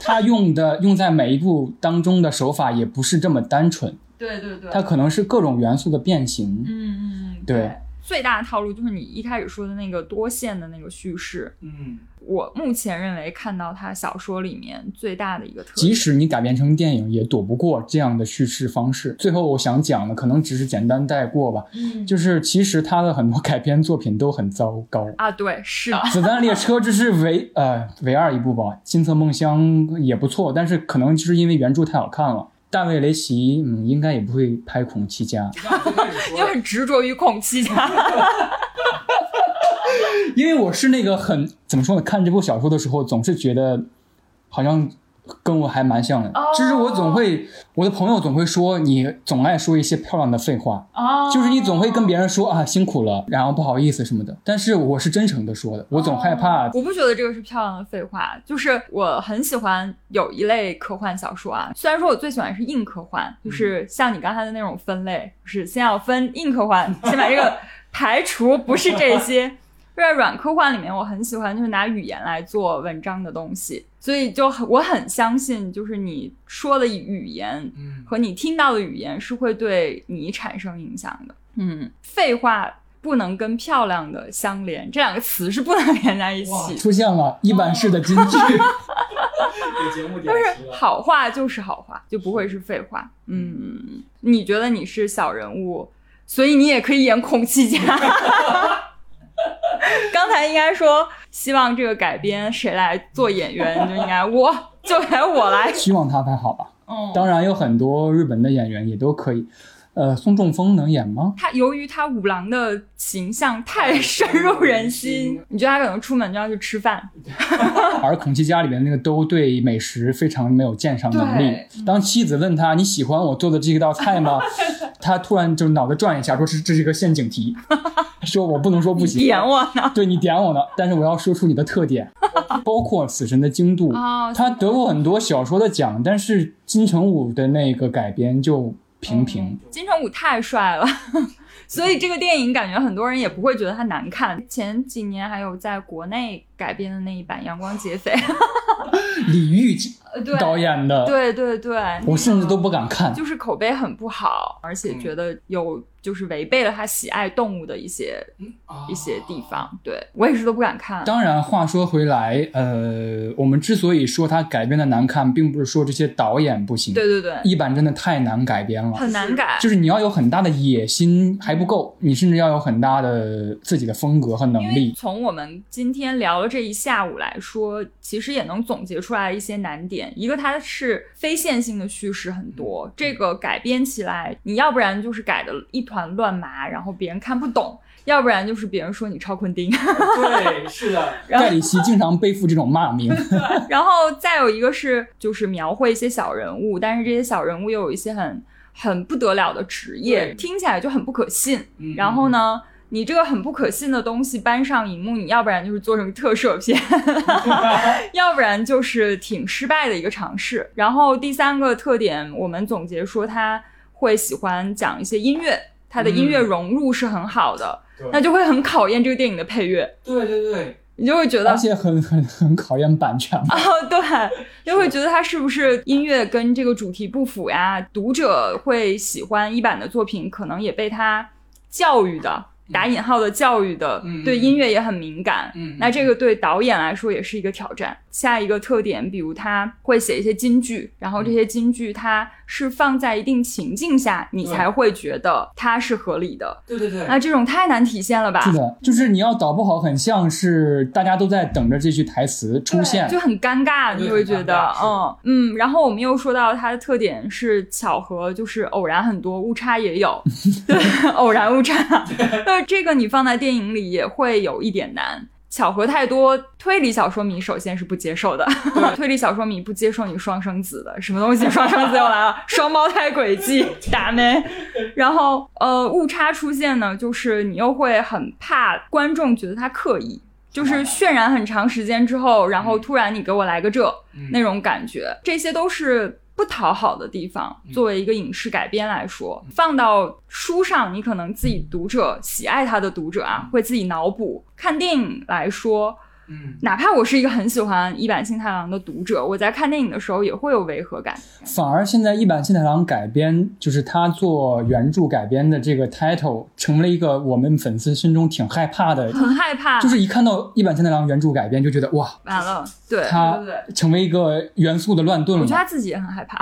他用的用在每一步当中的手法也不是这么单纯，对对对它可能是各种元素的变形。嗯嗯嗯，对，最大的套路就是你一开始说的那个多线的那个叙事。嗯，我目前认为看到他小说里面最大的一个特点即。使你改编成电影，也躲不过这样的叙事方式。最后我想讲的可能只是简单带过吧，嗯就是其实他的很多改编作品都很糟糕。啊，对，是子弹列车这是唯呃唯二一部吧，金色梦乡也不错，但是可能就是因为原著太好看了。大卫雷奇嗯应该也不会拍孔七家，[laughs] 你很执着于孔七家。[laughs] 因为我是那个很怎么说呢？看这部小说的时候，总是觉得好像跟我还蛮像的。哦就是我总会，我的朋友总会说你总爱说一些漂亮的废话，哦就是你总会跟别人说啊辛苦了，然后不好意思什么的。但是我是真诚的说的，我总害怕。我不觉得这个是漂亮的废话，就是我很喜欢有一类科幻小说啊。虽然说我最喜欢是硬科幻，就是像你刚才的那种分类，就是先要分硬科幻，先把这个排除，不是这些。在软科幻里面，我很喜欢就是拿语言来做文章的东西，所以就很我很相信，就是你说的语言和你听到的语言是会对你产生影响的。嗯，废话不能跟漂亮的相连，这两个词是不能连在一起。出现了一版式的金句，[laughs] [laughs] 就是好话就是好话，就不会是废话。嗯，你觉得你是小人物，所以你也可以演孔七家。[laughs] [laughs] 刚才应该说希望这个改编谁来做演员，[laughs] 就应该我就该我来。希望他拍好吧。嗯，当然有很多日本的演员也都可以。呃，宋仲峰能演吗？他由于他五郎的形象太深入人心，[laughs] 你觉得他可能出门就要去吃饭？[laughs] [laughs] 而孔七家里面那个都对美食非常没有鉴赏能力。当妻子问他你喜欢我做的这道菜吗？他突然就脑子转一下，说是这是一个陷阱题，说我不能说不行，你点我呢？对你点我呢，但是我要说出你的特点，包括死神的精度，哦他得过很多小说的奖，但是金城武的那个改编就平平。金城武太帅了，[laughs] 所以这个电影感觉很多人也不会觉得它难看。前几年还有在国内改编的那一版《阳光劫匪》，[laughs] 李玉呃 [laughs] 导演的，对对对，我甚至都不敢看。就是口碑很不好，而且觉得有就是违背了他喜爱动物的一些、一些地方。对我也是都不敢看。当然，话说回来，呃，我们之所以说它改编的难看，并不是说这些导演不行，对对对，一版真的太难改编了，很难改，就是你要有很大的野心还不够，你甚至要有很大的自己的风格和能力。从我们今天聊了这一下午来说，其实也能总结出来一些难点。一个，它是非线性的叙事很多，这个改编起来，你要不然就是改的一团乱麻，然后别人看不懂。要不然就是别人说你抄昆汀，[laughs] 对，是的，盖里奇经常背负这种骂名。[laughs] 然后再有一个是，就是描绘一些小人物，但是这些小人物又有一些很很不得了的职业，听起来就很不可信。嗯然后呢，你这个很不可信的东西搬上荧幕，你要不然就是做成特摄片，[laughs] 要不然就是挺失败的一个尝试。然后第三个特点，我们总结说他会喜欢讲一些音乐，他的音乐融入是很好的。那就会很考验这个电影的配乐，对对对，你就会觉得，而且很很很考验版权 [laughs] 哦，对，就会觉得它是不是音乐跟这个主题不符呀？读者会喜欢一版的作品，可能也被他教育的。打引号的教育的，嗯、对音乐也很敏感，嗯，那这个对导演来说也是一个挑战。下一个特点，比如他会写一些金句，然后这些金句它是放在一定情境下，你才会觉得它是合理的。对对对，那这种太难体现了吧？是的，就是你要导不好，很像是大家都在等着这句台词出现，就很尴尬，你会觉得，嗯嗯。然后我们又说到它的特点是巧合，就是偶然很多，误差也有，对，[laughs] 偶然误差。那 [laughs] 这个你放在电影里也会有一点难。巧合太多，推理小说迷首先是不接受的。[laughs] 推理小说迷不接受你双生子的，什么东西？双生子又来了，[laughs] 双胞胎轨迹 [laughs] 打没？然后呃，误差出现呢，就是你又会很怕观众觉得他刻意，就是渲染很长时间之后，然后突然你给我来个这、嗯、那种感觉，这些都是。不讨好的地方，作为一个影视改编来说，放到书上，你可能自己读者喜爱他的读者啊，会自己脑补。看电影来说，嗯，哪怕我是一个很喜欢一坂幸太郎的读者，我在看电影的时候也会有违和感。反而现在一坂幸太郎改编，就是他做原著改编的这个 title，成为了一个我们粉丝心中挺害怕的，很害怕。就是一看到一坂幸太郎原著改编，就觉得哇，完了，对，他成为一个元素的乱炖了。我觉得他自己也很害怕。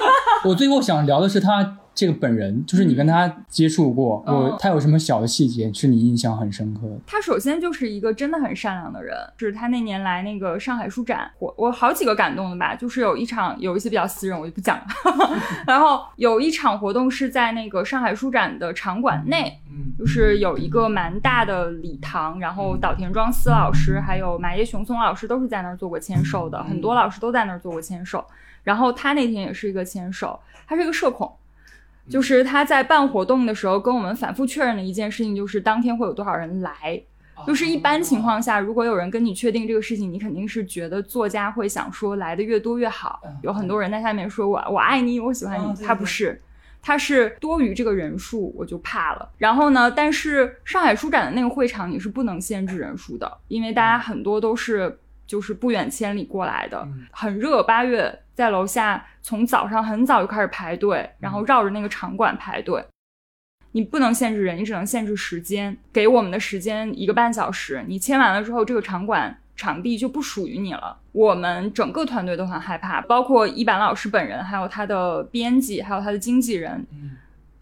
[laughs] 我最后想聊的是他这个本人，就是你跟他接触过，嗯、我他有什么小的细节是你印象很深刻的？他首先就是一个真的很善良的人，是他那年来那个上海书展，我我好几个感动的吧，就是有一场有一些比较私人，我就不讲了。[laughs] 然后有一场活动是在那个上海书展的场馆内，嗯，就是有一个蛮大的礼堂，然后岛田庄司老师还有麻叶雄松老师都是在那儿做过签售的，很多老师都在那儿做过签售。然后他那天也是一个签售，他是一个社恐，就是他在办活动的时候跟我们反复确认的一件事情，就是当天会有多少人来。就是一般情况下，如果有人跟你确定这个事情，你肯定是觉得作家会想说来的越多越好。有很多人在下面说我我爱你，我喜欢你，他不是。他是多于这个人数，我就怕了。然后呢，但是上海书展的那个会场你是不能限制人数的，因为大家很多都是就是不远千里过来的，很热。八月在楼下从早上很早就开始排队，然后绕着那个场馆排队。你不能限制人，你只能限制时间。给我们的时间一个半小时，你签完了之后，这个场馆场地就不属于你了。我们整个团队都很害怕，包括一板老师本人，还有他的编辑，还有他的经纪人。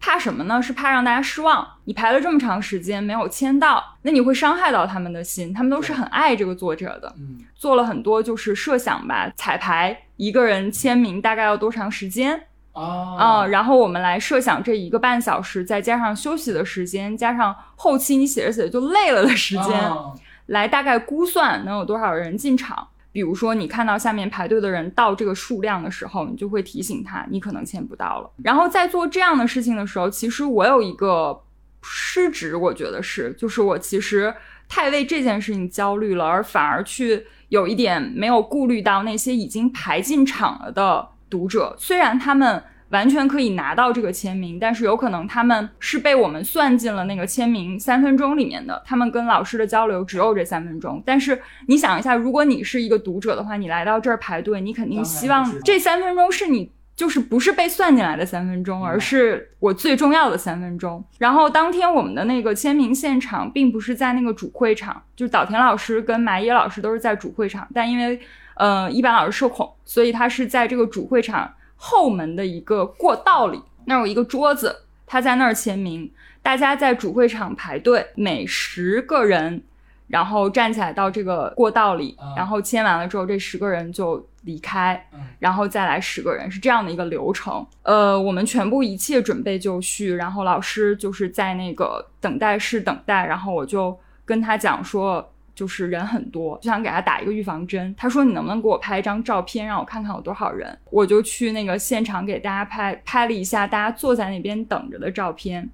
怕什么呢？是怕让大家失望。你排了这么长时间没有签到，那你会伤害到他们的心。他们都是很爱这个作者的，做了很多就是设想吧。彩排一个人签名大概要多长时间？啊、嗯，然后我们来设想这一个半小时，再加上休息的时间，加上后期你写着写着就累了的时间，啊来大概估算能有多少人进场。比如说，你看到下面排队的人到这个数量的时候，你就会提醒他，你可能签不到了。然后在做这样的事情的时候，其实我有一个失职，我觉得是，就是我其实太为这件事情焦虑了，而反而去有一点没有顾虑到那些已经排进场了的读者，虽然他们完全可以拿到这个签名，但是有可能他们是被我们算进了那个签名三分钟里面的，他们跟老师的交流只有这三分钟。但是你想一下，如果你是一个读者的话，你来到这儿排队，你肯定希望这三分钟是你。就是不是被算进来的三分钟，而是我最重要的三分钟。然后当天我们的那个签名现场，并不是在那个主会场，就是岛田老师跟麻耶老师都是在主会场，但因为呃一般老师社恐，所以他是在这个主会场后门的一个过道里，那儿有一个桌子，他在那儿签名。大家在主会场排队，每十个人，然后站起来到这个过道里，然后签完了之后，这十个人就离开，然后再来十个人，是这样的一个流程。呃，我们全部一切准备就绪，然后老师就是在那个等待室等待，然后我就跟他讲说。就是人很多，就想给他打一个预防针。他说：“你能不能给我拍一张照片，让我看看有多少人？”我就去那个现场给大家拍拍了一下大家坐在那边等着的照片，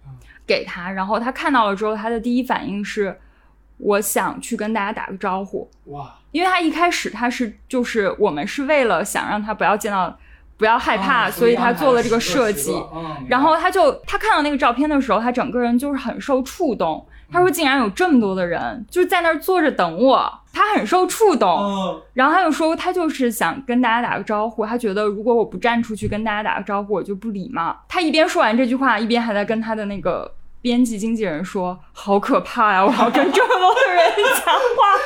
给他。然后他看到了之后，他的第一反应是：我想去跟大家打个招呼。哇！因为他一开始他是就是我们是为了想让他不要见到，不要害怕，所以他做了这个设计。然后他就他看到那个照片的时候，他整个人就是很受触动。他说：“竟然有这么多的人就是在那儿坐着等我，他很受触动。然后他就说，他就是想跟大家打个招呼。他觉得如果我不站出去跟大家打个招呼，我就不礼貌。他一边说完这句话，一边还在跟他的那个编辑经纪人说：好可怕呀！我要跟这么多的人讲话。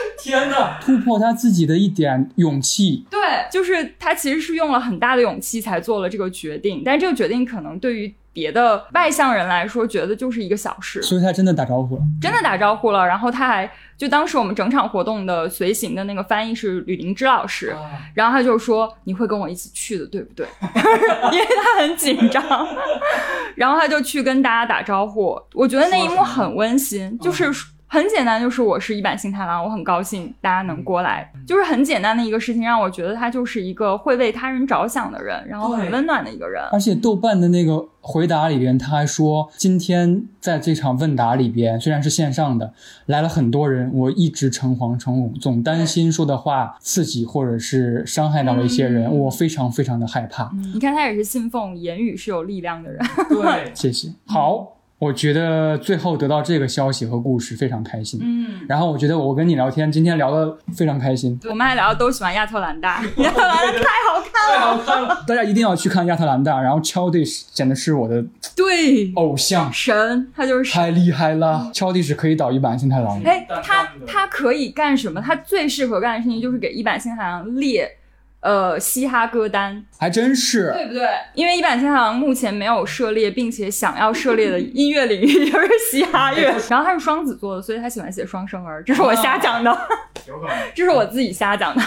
[laughs] 天哪！突破他自己的一点勇气。对，就是他其实是用了很大的勇气才做了这个决定，但这个决定可能对于。”别的外向人来说，觉得就是一个小事，所以他真的打招呼了，真的打招呼了。然后他还就当时我们整场活动的随行的那个翻译是吕灵芝老师，然后他就说你会跟我一起去的，对不对？[laughs] 因为他很紧张，然后他就去跟大家打招呼。我觉得那一幕很温馨，就是很简单，就是我是一坂幸太郎，我很高兴大家能过来，就是很简单的一个事情，让我觉得他就是一个会为他人着想的人，然后很温暖的一个人。而且豆瓣的那个。回答里边，他还说，今天在这场问答里边，虽然是线上的，来了很多人，我一直诚惶诚恐，总担心说的话刺激或者是伤害到了一些人，我非常非常的害怕。你看，他也是信奉言语是有力量的人。对，[laughs] 谢谢。好。我觉得最后得到这个消息和故事非常开心，嗯，然后我觉得我跟你聊天，今天聊的非常开心。我们还聊的都喜欢亚特兰大，[laughs] 亚特兰大太好看了，太好看了，大家一定要去看亚特兰大。然后 c h a d i s 简直是我的对偶像神，他就是太厉害了。c h a d i s 可以导一版新太郎，哎，他他可以干什么？他最适合干的事情就是给一版新太郎列。呃，嘻哈歌单还真是，对不对？因为一坂新太郎目前没有涉猎，并且想要涉猎的音乐领域就是嘻哈乐。然后他是双子座的，所以他喜欢写双生儿，这是我瞎讲的，这是我自己瞎讲的。